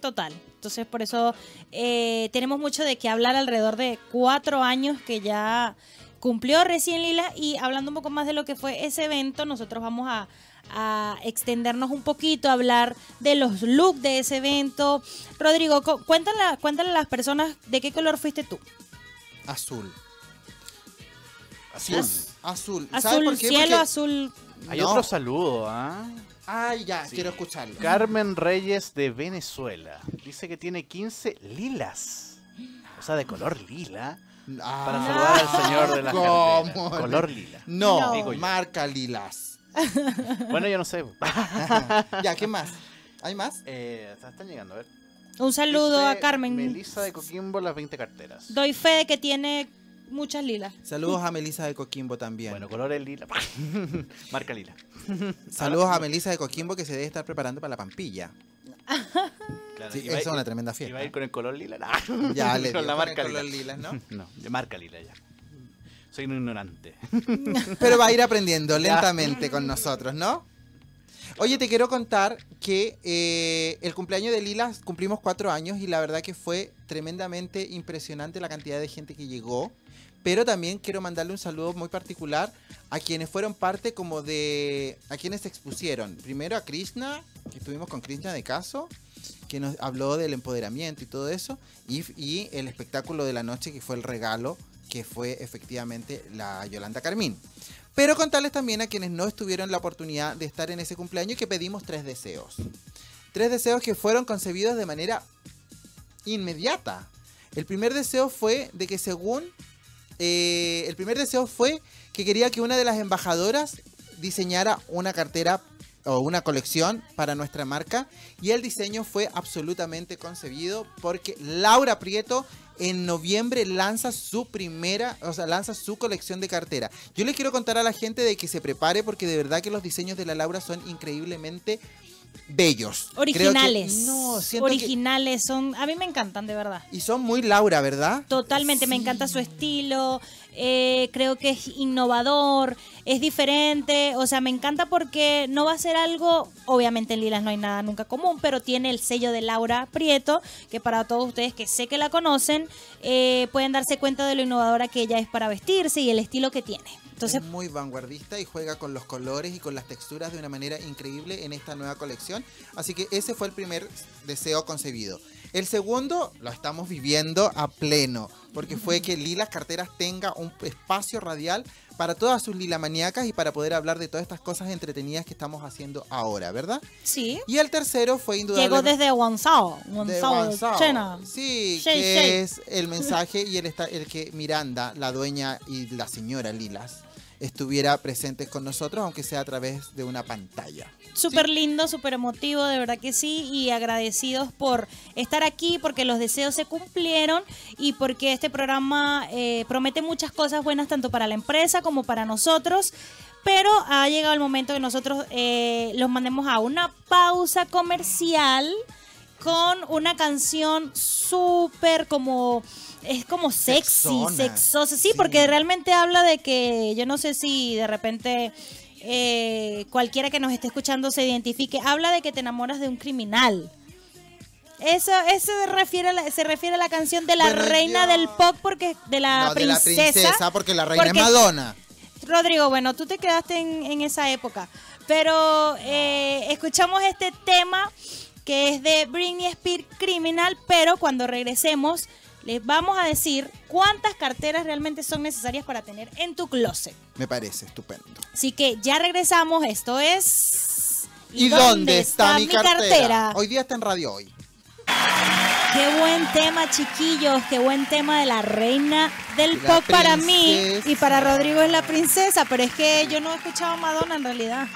B: total entonces por eso eh, tenemos mucho de qué hablar alrededor de cuatro años que ya cumplió recién Lila y hablando un poco más de lo que fue ese evento nosotros vamos a a extendernos un poquito, a hablar de los looks de ese evento. Rodrigo, cu- cuéntale, cuéntale a las personas de qué color fuiste tú.
A: Azul.
C: Azul.
A: Az- Azul. ¿Sabes
B: Azul
A: por qué?
B: cielo,
A: Porque-
B: azul.
C: Hay
A: No.
C: otro saludo, ¿ah?
A: Ay, ya,
C: Sí.
A: quiero escucharlo.
C: Carmen Reyes de Venezuela. Dice que tiene 15 lilas. O sea, de color lila.
A: Ah,
C: Para saludar al señor de la
A: ¿cómo?
C: Color lila.
A: No,
B: No.
C: Digo yo.
A: marca lilas.
C: Bueno, yo no sé.
A: ya, ¿qué más? ¿Hay más?
C: Eh, están llegando, a ver.
B: Un saludo
C: Dice
B: a Carmen.
C: Melissa de Coquimbo, las 20 carteras.
B: Doy fe de que tiene muchas lilas.
A: Saludos a Melisa de Coquimbo también.
C: Bueno, color es lila. Marca lila.
A: Saludos a Melisa de Coquimbo que se debe estar preparando para la Pampilla.
C: Claro,
A: Sí, es una tremenda
C: ¿Iba a
A: fiesta.
C: ir con el color lila? No.
A: Ya le
C: con la
A: con el
C: marca
A: color
C: lila.
A: lilas, ¿no?
C: No, de marca lila ya. Soy un ignorante.
A: Pero va a ir aprendiendo
C: Ya.
A: lentamente con nosotros, ¿no? Oye, te quiero contar que eh, el cumpleaños de Lilas cumplimos cuatro años y la verdad que fue tremendamente impresionante la cantidad de gente que llegó. Pero también quiero mandarle un saludo muy particular a quienes fueron parte como de... a quienes se expusieron. Primero a Krishna, que estuvimos con Krishna de Caso, que nos habló del empoderamiento y todo eso. Y, el espectáculo de la noche que fue el regalo, que fue efectivamente la Yolanda Carmín. Pero contarles también a quienes no estuvieron la oportunidad de estar en ese cumpleaños que pedimos tres deseos. Tres deseos que fueron concebidos de manera inmediata. El primer deseo fue de que según... eh, el primer deseo fue que quería que una de las embajadoras diseñara una cartera o una colección para nuestra marca y el diseño fue absolutamente concebido porque Laura Prieto en noviembre lanza su primera, o sea, lanza su colección de cartera. Yo les quiero contar a la gente de que se prepare porque de verdad que los diseños de la Laura son increíblemente bellos. Que-
B: Originales.
A: no, que-
B: Originales. Son, a mí me encantan, de verdad.
A: y son muy Laura, ¿verdad?
B: Totalmente, me encanta su estilo, eh, creo que es innovador, es diferente, o sea, me encanta porque no va a ser algo, obviamente en Lilas no hay nada nunca común, pero tiene el sello de Laura Prieto, que para todos ustedes que sé que la conocen, eh, pueden darse cuenta de lo innovadora que ella es para vestirse y el estilo que tiene.
A: Es muy vanguardista y juega con los colores y con las texturas de una manera increíble en esta nueva colección. Así que ese fue el primer deseo concebido. El segundo lo estamos viviendo a pleno, porque fue que Lilas Carteras tenga un espacio radial para todas sus lilamaníacas y para poder hablar de todas estas cosas entretenidas que estamos haciendo ahora, ¿verdad?
B: sí,
A: Y el tercero fue indudablemente...
B: llegó desde Guangzhou, Guangzhou. China.
A: Sí,
B: Shei,
A: que
B: shei.
A: es el mensaje y el, el que Miranda, la dueña y la señora Lilas, estuviera presentes con nosotros, aunque sea a través de una pantalla.
B: Súper lindo, súper emotivo, de verdad que sí, y agradecidos por estar aquí, porque los deseos se cumplieron y porque este programa eh, promete muchas cosas buenas tanto para la empresa como para nosotros. Pero ha llegado el momento que nosotros eh, los mandemos a una pausa comercial con una canción súper como es como sexy,
A: Sexona.
B: sexosa, sí,
A: Sí.
B: porque realmente habla de que yo no sé si de repente eh, cualquiera que nos esté escuchando se identifique, habla de que te enamoras de un criminal. Eso, eso se refiere a la, se refiere a la canción de la reina
A: yo-
B: del pop porque de la,
A: no, de la
B: princesa.
A: princesa, porque la reina
B: porque-
A: es Madonna.
B: Rodrigo, bueno, tú te quedaste en, en esa época, pero eh, escuchamos este tema que es de Britney Spears Criminal, pero cuando regresemos les vamos a decir cuántas carteras realmente son necesarias para tener en tu closet.
A: Me parece estupendo.
B: Así que ya regresamos, esto es...
A: ¿Y dónde está, mi cartera? Hoy día está en Radio Hoy.
B: Qué buen tema, chiquillos. Qué buen tema de la reina del
A: La
B: pop para mí. Y para Rodrigo es la princesa. Pero es que yo no he escuchado a Madonna en realidad.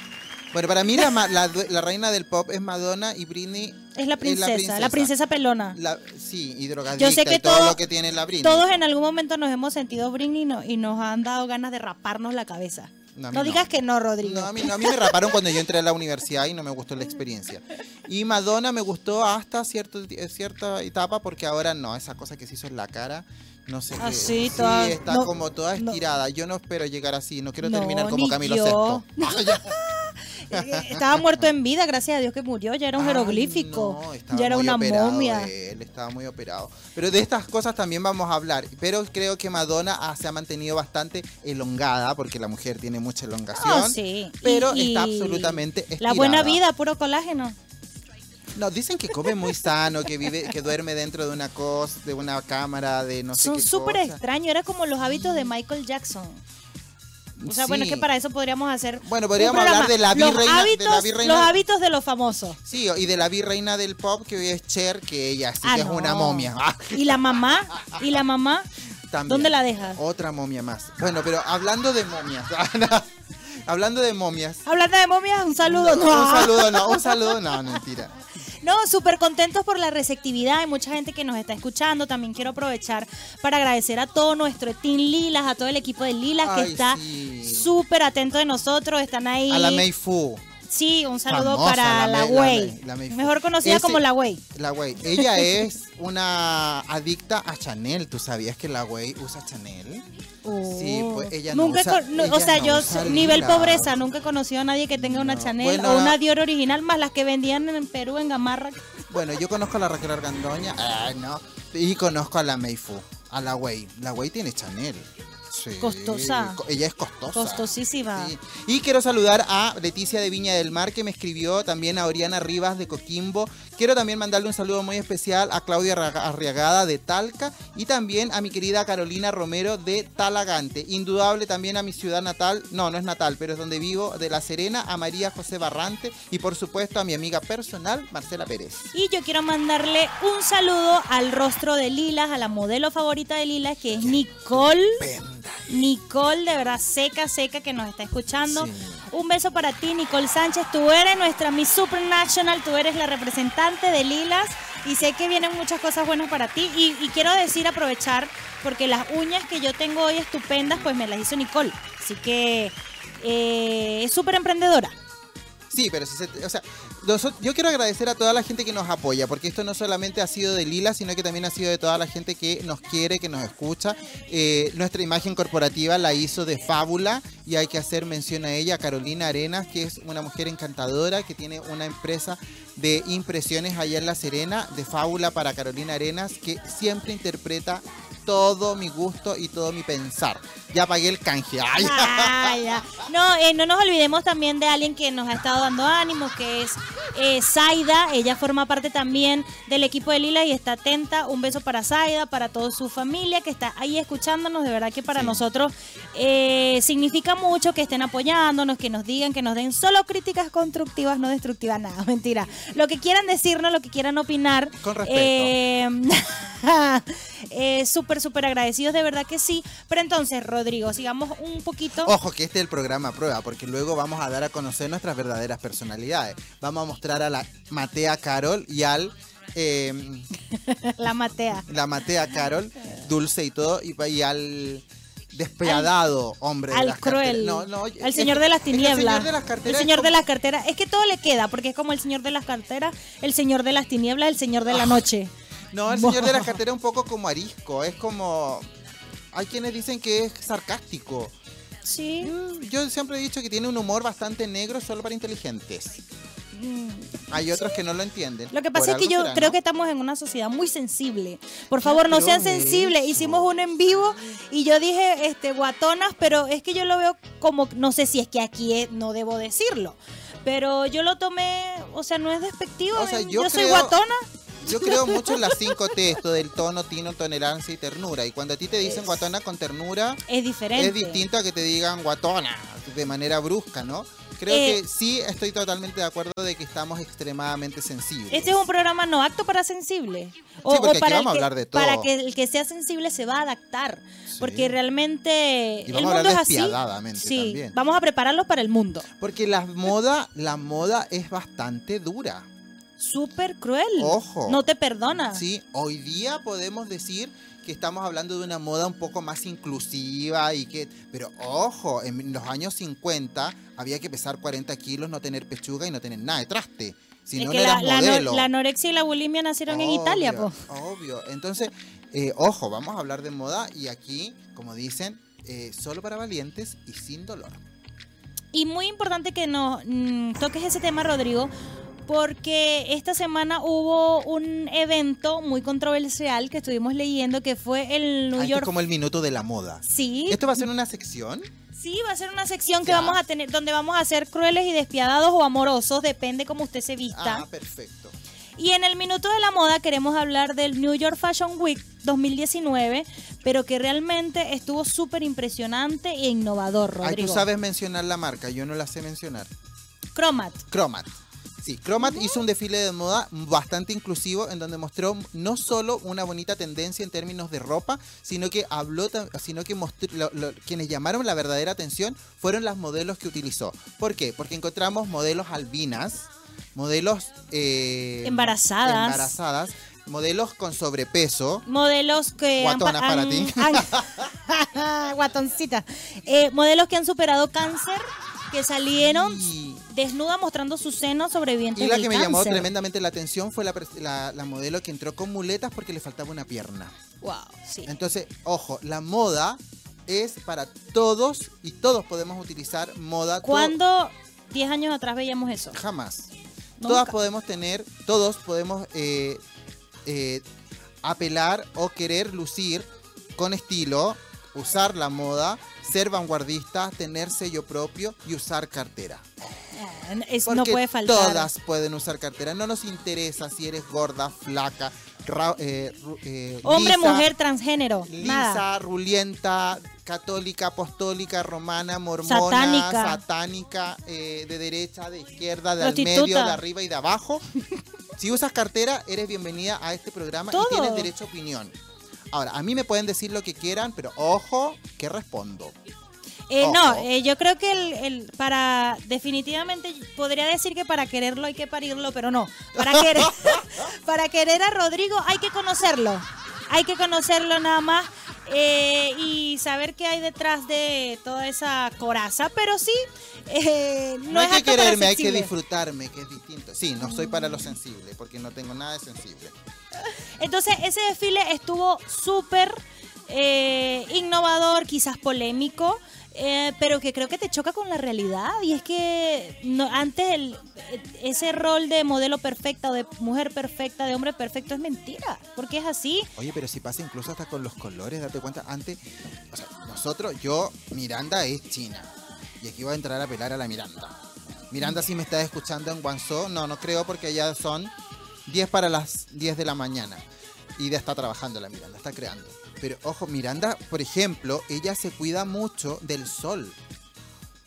A: Bueno, para mí la, la la reina del pop es Madonna y Britney
B: Es la princesa, la princesa, pelona.
A: La- sí, y drogadicta
B: Yo sé que
A: y todo,
B: todo-
A: lo que tiene la Britney.
B: Todos en algún momento nos hemos sentido Britney y, no- y nos han dado ganas de raparnos la cabeza.
A: No,
B: No,
A: mí no.
B: digas que no, Rodrigo.
A: No, a mí, no, a mí me raparon cuando yo entré a la universidad y no me gustó la experiencia. Y Madonna me gustó hasta cierto, eh, cierta etapa porque ahora no, esa cosa que se hizo en la cara, no sé
B: Ah,
A: qué.
B: sí, toda-
A: está
B: no,
A: como toda estirada. Yo no espero llegar así, no quiero terminar como Camilo
B: yo.
A: VI.
B: Eh, Estaba muerto en vida, gracias a Dios que murió. Ya era un jeroglífico.
A: no,
B: ya era una
A: operado
B: momia.
A: Él estaba muy operado. Pero de estas cosas también vamos a hablar. Pero creo que Madonna ah, se ha mantenido bastante elongada, porque la mujer tiene mucha elongación.
B: Oh, sí.
A: Pero
B: Y-
A: está
B: y
A: absolutamente
B: La buena
A: estirada.
B: vida, puro colágeno.
A: No, dicen que come muy sano, que vive, que duerme dentro de una cosa, de una cámara, de no sé
B: Son
A: qué
B: súper
A: cosa.
B: extraños. Era como los hábitos de Michael Jackson. O sea, bueno, es que para eso podríamos hacer.
A: Bueno, podríamos hablar de la
B: Los
A: virreina- de la
B: hábitos-
A: virreina-
B: Los hábitos de los famosos.
A: Sí, y de la virreina del pop, que hoy es Cher, que ella sí
B: Ah,
A: que es una momia.
B: ¿Y la mamá? ¿Y la mamá?
A: también.
B: ¿Dónde la dejas?
A: Otra momia más. Bueno, pero hablando de momias. hablando de momias.
B: Hablando de momias, un saludo.
A: No,
B: No,
A: Un saludo, no, un saludo, no, mentira.
B: No, súper contentos por la receptividad. Hay mucha gente que nos está escuchando. También quiero aprovechar para agradecer a todo nuestro Team Lilas, a todo el equipo de Lilas que está
A: sí.
B: súper atento de nosotros. Están ahí.
A: A la Mei Fu,
B: Sí, un saludo
A: Famosa,
B: para
A: la
B: la Wey. Mejor conocida
A: Ese-
B: como la Wey.
A: la güey. Ella es una adicta a Chanel. ¿Tú sabías que la güey usa Chanel? Sí, pues ella no
B: nunca
A: usa- ella
B: o sea,
A: no
B: yo
A: usa
B: nivel pobreza, nunca he conocido a nadie que tenga una
A: No.
B: Chanel
A: Bueno,
B: o una Dior original, más las que vendían en Perú, en Gamarra.
A: Bueno, yo conozco a la Raquel Argandoña. Ah, no. Y conozco a la Mei Fu, a la güey. La güey tiene Chanel. Sí.
B: Costosa.
A: Co- Ella es costosa.
B: Costosísima.
A: Sí. Y quiero saludar a Leticia de Viña del Mar que me escribió, también a Oriana Rivas de Coquimbo. Quiero también mandarle un saludo muy especial a Claudia Arriagada de Talca y también a mi querida Carolina Romero de Talagante. Indudable también a mi ciudad natal, no, no es natal, pero es donde vivo, de La Serena, a María José Barrante y por supuesto a mi amiga personal, Marcela Pérez.
B: Y yo quiero mandarle un saludo al rostro de Lilas, a la modelo favorita de Lilas, que es Nicole. Nicole, de verdad, seca, seca, que nos está escuchando.
A: Sí.
B: Un beso para ti, Nicole Sánchez. Tú eres nuestra Miss Supernational, tú eres la representante de Lilas y sé que vienen muchas cosas buenas para ti. Y, y quiero decir, aprovechar, porque las uñas que yo tengo hoy estupendas, pues me las hizo Nicole. Así que eh, es súper emprendedora.
A: Sí, pero si se, o sea, yo quiero agradecer a toda la gente que nos apoya, porque esto no solamente ha sido de Lila, sino que también ha sido de toda la gente que nos quiere, que nos escucha. Eh, nuestra imagen corporativa la hizo de Fábula y hay que hacer mención a ella, Carolina Arenas, que es una mujer encantadora, que tiene una empresa de impresiones allá en La Serena, de Fábula para Carolina Arenas, que siempre interpreta todo mi gusto y todo mi pensar. Ya pagué el canje. Ay.
B: Ah, ya. No, eh, no nos olvidemos también de alguien que nos ha estado dando ánimo, que es eh, Zaida. Ella forma parte también del equipo de Lila y está atenta. Un beso para Zaida, para toda su familia que está ahí escuchándonos. De verdad que para
A: Sí.
B: nosotros eh, significa mucho que estén apoyándonos, que nos digan, que nos den solo críticas constructivas, no destructivas, nada, mentira. Lo que quieran decirnos, lo que quieran opinar.
A: Con respeto.
B: Eh, súper, súper agradecidos, de verdad que sí. Pero entonces, Rodrigo, sigamos un poquito.
A: Ojo que este es el programa a prueba, porque luego vamos a dar a conocer nuestras verdaderas personalidades. Vamos a mostrar a la Matea Carol y al eh,
B: La matea.
A: la Matea Carol, dulce y todo, y, y al despiadado hombre de
B: Al
A: las
B: cruel.
A: No, no,
B: al
A: es-
B: señor de las tinieblas.
A: El señor de las carteras.
B: El señor de las carteras. Es que todo le queda, porque es como el señor de las carteras, el señor de las tinieblas, el señor de la noche.
A: No, el señor de las carteras es un poco como arisco, es como... Hay quienes dicen que es sarcástico.
B: Sí.
A: Mm, Yo siempre he dicho que tiene un humor bastante negro solo para inteligentes.
B: Mm.
A: Hay otros que no lo entienden.
B: Lo que pasa
A: Por
B: es que yo
A: será,
B: creo
A: ¿no?
B: que estamos en una sociedad muy sensible. Por favor, no sean sensibles.
A: eso.
B: Hicimos uno en vivo y yo dije, este, guatonas, pero es que yo lo veo como, no sé si es que aquí es- no debo decirlo. Pero yo lo tomé, o sea, no es despectivo.
A: O sea,
B: yo,
A: yo
B: soy guatona.
A: Yo creo mucho en las 5T, esto del tono, tino, tolerancia y ternura. Y cuando a ti te dicen
B: Es-
A: guatona con ternura,
B: Es diferente.
A: es distinto a que te digan guatona de manera brusca, ¿no? Creo
B: Eh,
A: que sí estoy totalmente de acuerdo de que estamos extremadamente sensibles.
B: Este es un programa no acto para sensible.
A: porque aquí
B: para
A: vamos a
B: el que,
A: hablar de todo.
B: Para que el que sea sensible se va a adaptar.
A: Sí.
B: Porque realmente
A: Y
B: el
A: vamos a
B: mundo
A: hablar
B: es así. Sí,
A: también.
B: vamos a prepararlos para el mundo.
A: Porque la moda, la moda es bastante dura.
B: Súper cruel.
A: Ojo.
B: No te perdona.
A: Sí, hoy día podemos decir que estamos hablando de una moda un poco más inclusiva y que, pero ojo, en los años 50 había que pesar 40 kilos, no tener pechuga y no tener nada de traste. Si
B: es
A: no,
B: que
A: no
B: la,
A: eras modelo.
B: la anorexia y la bulimia nacieron en Italia, po.
A: Obvio. Entonces, eh, ojo, vamos a hablar de moda y aquí, como dicen, eh, solo para valientes y sin dolor.
B: Y muy importante que nos mm, toques ese tema, Rodrigo, porque esta semana hubo un evento muy controversial que estuvimos leyendo que fue el New
A: Ah, esto es
B: York.
A: como el minuto de la moda.
B: Sí,
A: ¿Esto va a ser una sección?
B: sí, va a ser una sección que
A: Ya.
B: vamos a tener, donde vamos a ser crueles y despiadados o amorosos, depende como usted se vista.
A: Ah, perfecto.
B: Y en el minuto de la moda queremos hablar del New York Fashion Week 2019, pero que realmente estuvo súper impresionante e innovador,
A: Ay,
B: Rodrigo.
A: tú sabes mencionar la marca, yo no la sé mencionar.
B: Cromat.
A: Cromat. Sí, Cromat hizo un desfile de moda bastante inclusivo en donde mostró no solo una bonita tendencia en términos de ropa, sino que habló, sino que mostró, lo- lo- quienes llamaron la verdadera atención fueron las modelos que utilizó. ¿Por qué? Porque encontramos modelos albinas, modelos eh,
B: Embarazadas.
A: embarazadas, modelos con sobrepeso.
B: Modelos que
A: Guatonas
B: pa-
A: para
B: han-
A: ti.
B: han- Guatoncita. Eh, modelos que han superado cáncer, que salieron
A: Y-
B: desnuda mostrando sus senos sobrevivientes
A: Y la
B: del
A: que me llamó tremendamente la atención fue la, la- la modelo que entró con muletas porque le faltaba una pierna.
B: Wow, sí.
A: Entonces, ojo, la moda es para todos y todos podemos utilizar moda.
B: ¿Cuándo 10 años atrás veíamos eso?
A: Jamás. Todas podemos tener, todos podemos eh, eh, apelar o querer lucir con estilo, usar la moda, ser vanguardistas, tener sello propio y usar cartera.
B: No puede faltar.
A: Todas pueden usar cartera. No nos interesa si eres gorda, flaca, ra- eh, eh,
B: Hombre,
A: lisa,
B: mujer, transgénero. Nada.
A: lisa, rulienta, católica, apostólica, romana, mormona,
B: Satánica.
A: satánica, eh, de derecha, de izquierda, de al medio, de arriba y de abajo. si usas cartera, eres bienvenida a este programa
B: Todo.
A: y tienes derecho a opinión. Ahora, a mí me pueden decir lo que quieran, pero ojo, que respondo.
B: Eh, no, eh, yo creo que el, el- para definitivamente podría decir que para quererlo hay que parirlo, pero no. Para querer, para querer a Rodrigo hay que conocerlo. Hay que conocerlo nada más eh, y saber qué hay detrás de toda esa coraza. Pero sí, eh, no,
A: No, hay
B: es
A: que quererme, hay que disfrutarme, que es distinto. Sí, no soy para lo sensible, porque no tengo nada de sensible.
B: Entonces, ese desfile estuvo súper eh, innovador, quizás polémico, eh, pero que creo que te choca con la realidad. Y es que no, antes el, ese rol de modelo perfecta o de mujer perfecta, de hombre perfecto, es mentira. Porque es así.
A: Oye, pero si pasa incluso hasta con los colores, date cuenta, antes, o sea, nosotros, yo, Miranda es china. Y aquí voy a entrar a pelar a la Miranda. Miranda si me está escuchando en Guangzhou, no, no creo porque allá son 10 para las 10 de la mañana. Y ya está trabajando la Miranda, está creando. Pero ojo, Miranda, por ejemplo, ella se cuida mucho del sol.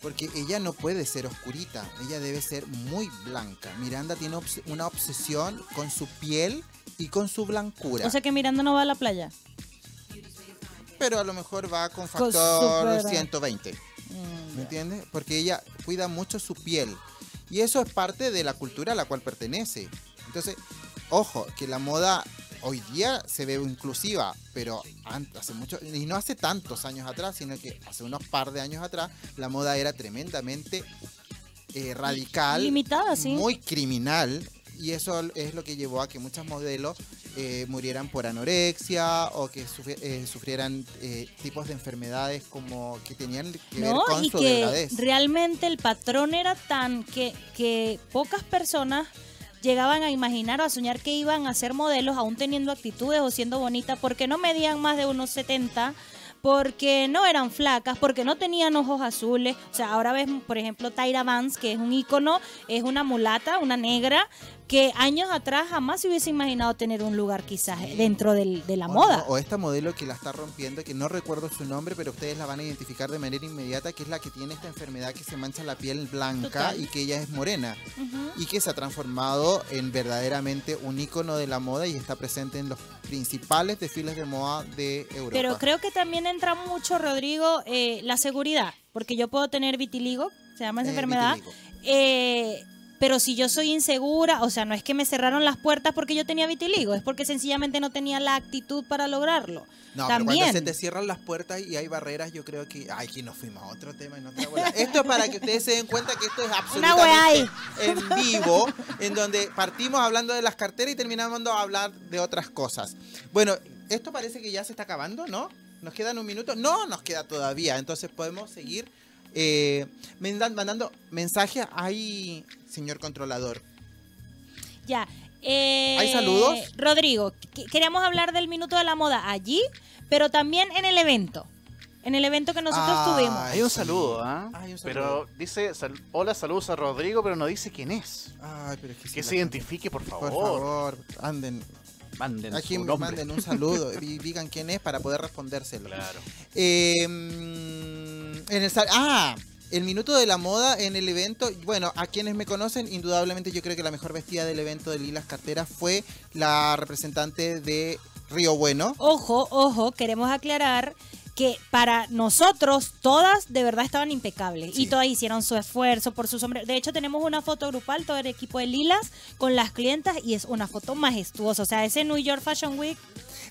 A: Porque ella no puede ser oscurita, ella debe ser muy blanca. Miranda tiene obs- una obsesión con su piel y con su blancura.
B: O sea que Miranda no va a la playa.
A: pero a lo mejor va con factor
B: super-
A: 120.
B: Mm,
A: ¿Me entiendes? Porque ella cuida mucho su piel. Y eso es parte de la cultura a la cual pertenece. Entonces, ojo, que la moda hoy día se ve inclusiva, pero hace mucho, y no hace tantos años atrás, sino que hace unos par de años atrás, la moda era tremendamente eh, radical,
B: Limitada, sí.
A: muy criminal. Y eso es lo que llevó a que muchas modelos eh, murieran por anorexia o que sufri- eh, sufrieran eh, tipos de enfermedades como que tenían que ver con
B: Y
A: su
B: que
A: delgadez.
B: realmente el patrón era tan que, que pocas personas llegaban a imaginar o a soñar que iban a ser modelos aún teniendo actitudes o siendo bonitas porque no medían más de unos 70 porque no eran flacas, porque no tenían ojos azules. O sea, ahora ves, por ejemplo, Tyra Vance, que es un ícono, es una mulata, una negra, que años atrás jamás se hubiese imaginado tener un lugar quizás dentro del- de la
A: O
B: moda.
A: O esta modelo que la está rompiendo, que no recuerdo su nombre, pero ustedes la van a identificar de manera inmediata, que es la que tiene esta enfermedad que se mancha la piel blanca
B: Total.
A: y que ella es morena. Y que se ha transformado en verdaderamente un ícono de la moda y está presente en los principales desfiles de moda de Europa.
B: Pero creo que también entra mucho, Rodrigo, eh, la seguridad, porque yo puedo tener vitiligo, se llama esa
A: Eh,
B: enfermedad, eh, pero si yo soy insegura, o sea, no es que me cerraron las puertas porque yo tenía vitiligo, es porque sencillamente no tenía la actitud para lograrlo.
A: No, pero cuando se te cierran las puertas y hay barreras, yo creo que. Ay, aquí nos fuimos a otro tema en otra bola. Esto es para que ustedes se den cuenta que esto es absolutamente en vivo, en donde partimos hablando de las carteras y terminamos a hablar de otras cosas. Bueno, esto parece que ya se está acabando, ¿no? ¿Nos quedan un minuto? No, nos queda todavía. Entonces podemos seguir eh, mandan- mandando mensajes. Ay, señor controlador.
B: Ya. eh,
A: ¿Hay saludos?
B: Rodrigo, qu- queríamos hablar del minuto de la moda allí, pero también en el evento. En el evento que nosotros
A: Ah,
B: tuvimos.
C: Hay un saludo, ¿ah?
A: Hay un saludo.
C: Pero dice, sal- hola, saludos a Rodrigo, pero no dice quién es.
A: Ay, pero es que,
C: se identifique, por favor.
A: Por favor, anden.
C: Manden
A: Aquí
C: su
A: manden un saludo y digan quién es para poder respondérselo.
C: Claro.
A: Eh, mm, en el ah, el minuto de la moda en el evento. Bueno, a quienes me conocen, indudablemente yo creo que la mejor vestida del evento de Lilas Carteras fue la representante de Río Bueno.
B: Ojo, ojo, queremos aclarar que para nosotros todas de verdad estaban impecables
A: Sí.
B: y todas hicieron su esfuerzo por su sombrero. De hecho, tenemos una foto grupal, todo el equipo de Lilas con las clientas y es una foto majestuosa. O sea, ese New York Fashion Week,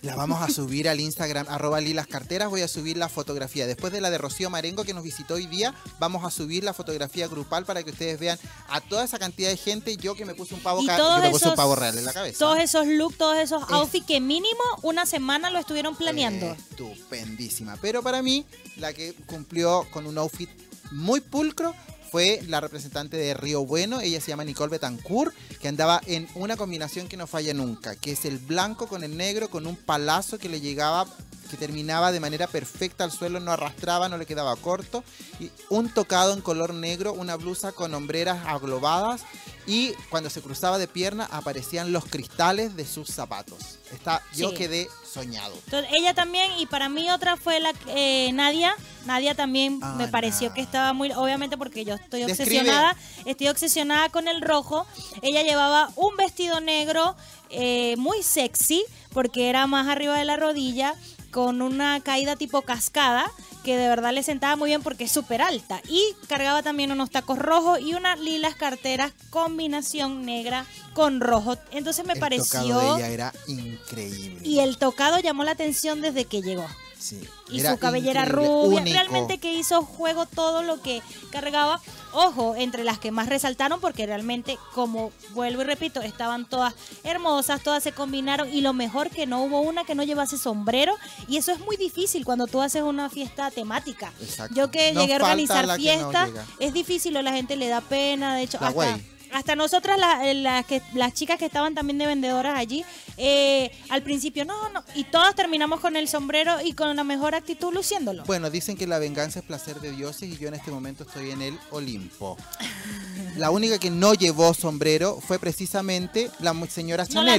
A: La vamos a subir al Instagram, arroba Lilas Carteras. Voy a subir la fotografía. Después de la de Rocío Marengo que nos visitó hoy día, vamos a subir la fotografía grupal para que ustedes vean a toda esa cantidad de gente. Yo que me puse un pavo,
B: y todos
A: yo me puse
B: esos,
A: un pavo real en la cabeza.
B: todos esos looks, todos esos
A: Es-
B: outfits que mínimo una semana lo estuvieron planeando.
A: Estupendísima. Pero para mí, la que cumplió con un outfit muy pulcro fue la representante de Río Bueno. Ella se llama Nicole Betancourt, que andaba en una combinación que no falla nunca, que es el blanco con el negro, con un palazo que le llegaba que terminaba de manera perfecta al suelo, no arrastraba, no le quedaba corto, y un tocado en color negro, una blusa con hombreras aglobadas y cuando se cruzaba de pierna aparecían los cristales de sus zapatos. Está, yo quedé soñado.
B: Entonces, ella también, y para mí otra fue la eh, Nadia. Nadia también
A: Ah,
B: me pareció que estaba muy, obviamente porque yo estoy
A: Describe.
B: obsesionada, estoy obsesionada con el rojo. Ella llevaba un vestido negro eh, muy sexy, porque era más arriba de la rodilla, con una caída tipo cascada, que de verdad le sentaba muy bien porque es súper alta. Y cargaba también unos tacos rojos y unas lilas carteras, combinación negra con rojo. Entonces me
A: el
B: pareció...
A: tocado de ella era increíble.
B: Y el tocado llamó la atención desde que llegó.
A: Sí,
B: Y su cabellera rubia.
A: único.
B: Realmente que hizo juego todo lo que cargaba. Ojo, entre las que más resaltaron, porque realmente, como vuelvo y repito, estaban todas hermosas, todas se combinaron. Y lo mejor que no hubo una que no llevase sombrero. Y eso es muy difícil cuando tú haces una fiesta temática.
A: Exacto.
B: Yo que llegué a organizar
A: no
B: fiestas, es difícil o la gente le da pena. De hecho,
A: La
B: hasta. Hasta nosotras, la- eh, las que, las chicas que estaban también de vendedoras allí, eh, al principio, no, no. Y todas terminamos con el sombrero y con la mejor actitud luciéndolo.
A: Bueno, dicen que la venganza es placer de dioses y yo en este momento estoy en el Olimpo. La única que no llevó sombrero fue precisamente la señora
B: No la.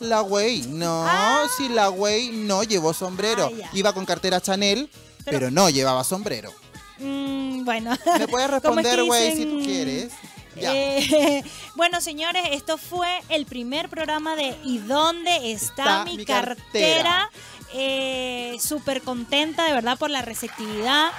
A: La güey, no,
B: Ah.
A: si la güey no llevó sombrero.
B: Ah.
A: Iba con cartera Chanel,
B: Pero-
A: pero, no llevaba sombrero.
B: Mm, bueno.
A: ¿Me puedes
B: ¿Cómo es que
A: responder, güey, si tú quieres?
B: Eh, bueno, señores, esto fue el primer programa de ¿Y dónde está, mi cartera?
A: cartera?
B: Eh, Súper contenta, de verdad, por la receptividad.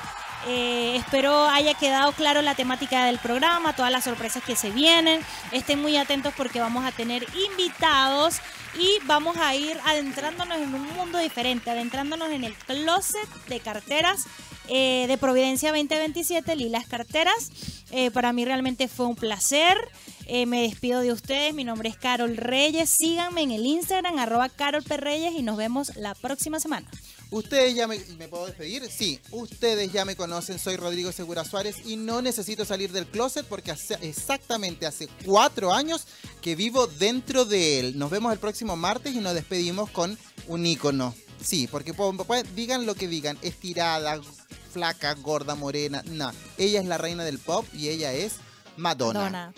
B: Eh, espero haya quedado claro la temática del programa, todas las sorpresas que se vienen. Estén muy atentos porque vamos a tener invitados y vamos a ir adentrándonos en un mundo diferente, adentrándonos en el closet de carteras eh, de Providencia 2027, Lilas Carteras. Eh, para mí realmente fue un placer. Eh, me despido de ustedes. Mi nombre es Carol Reyes. Síganme en el Instagram, arroba Carol. Reyes, y nos vemos la próxima semana.
A: Ustedes ya me, ¿me puedo despedir? Sí, ustedes ya me conocen, soy Rodrigo Segura Suárez y no necesito salir del closet porque hace exactamente hace cuatro años que vivo dentro de él. Nos vemos el próximo martes y nos despedimos con un ícono. Sí, porque po- po- digan lo que digan, estirada, flaca, gorda, morena, no. Ella es la reina del pop y ella es Madonna.
B: Dona.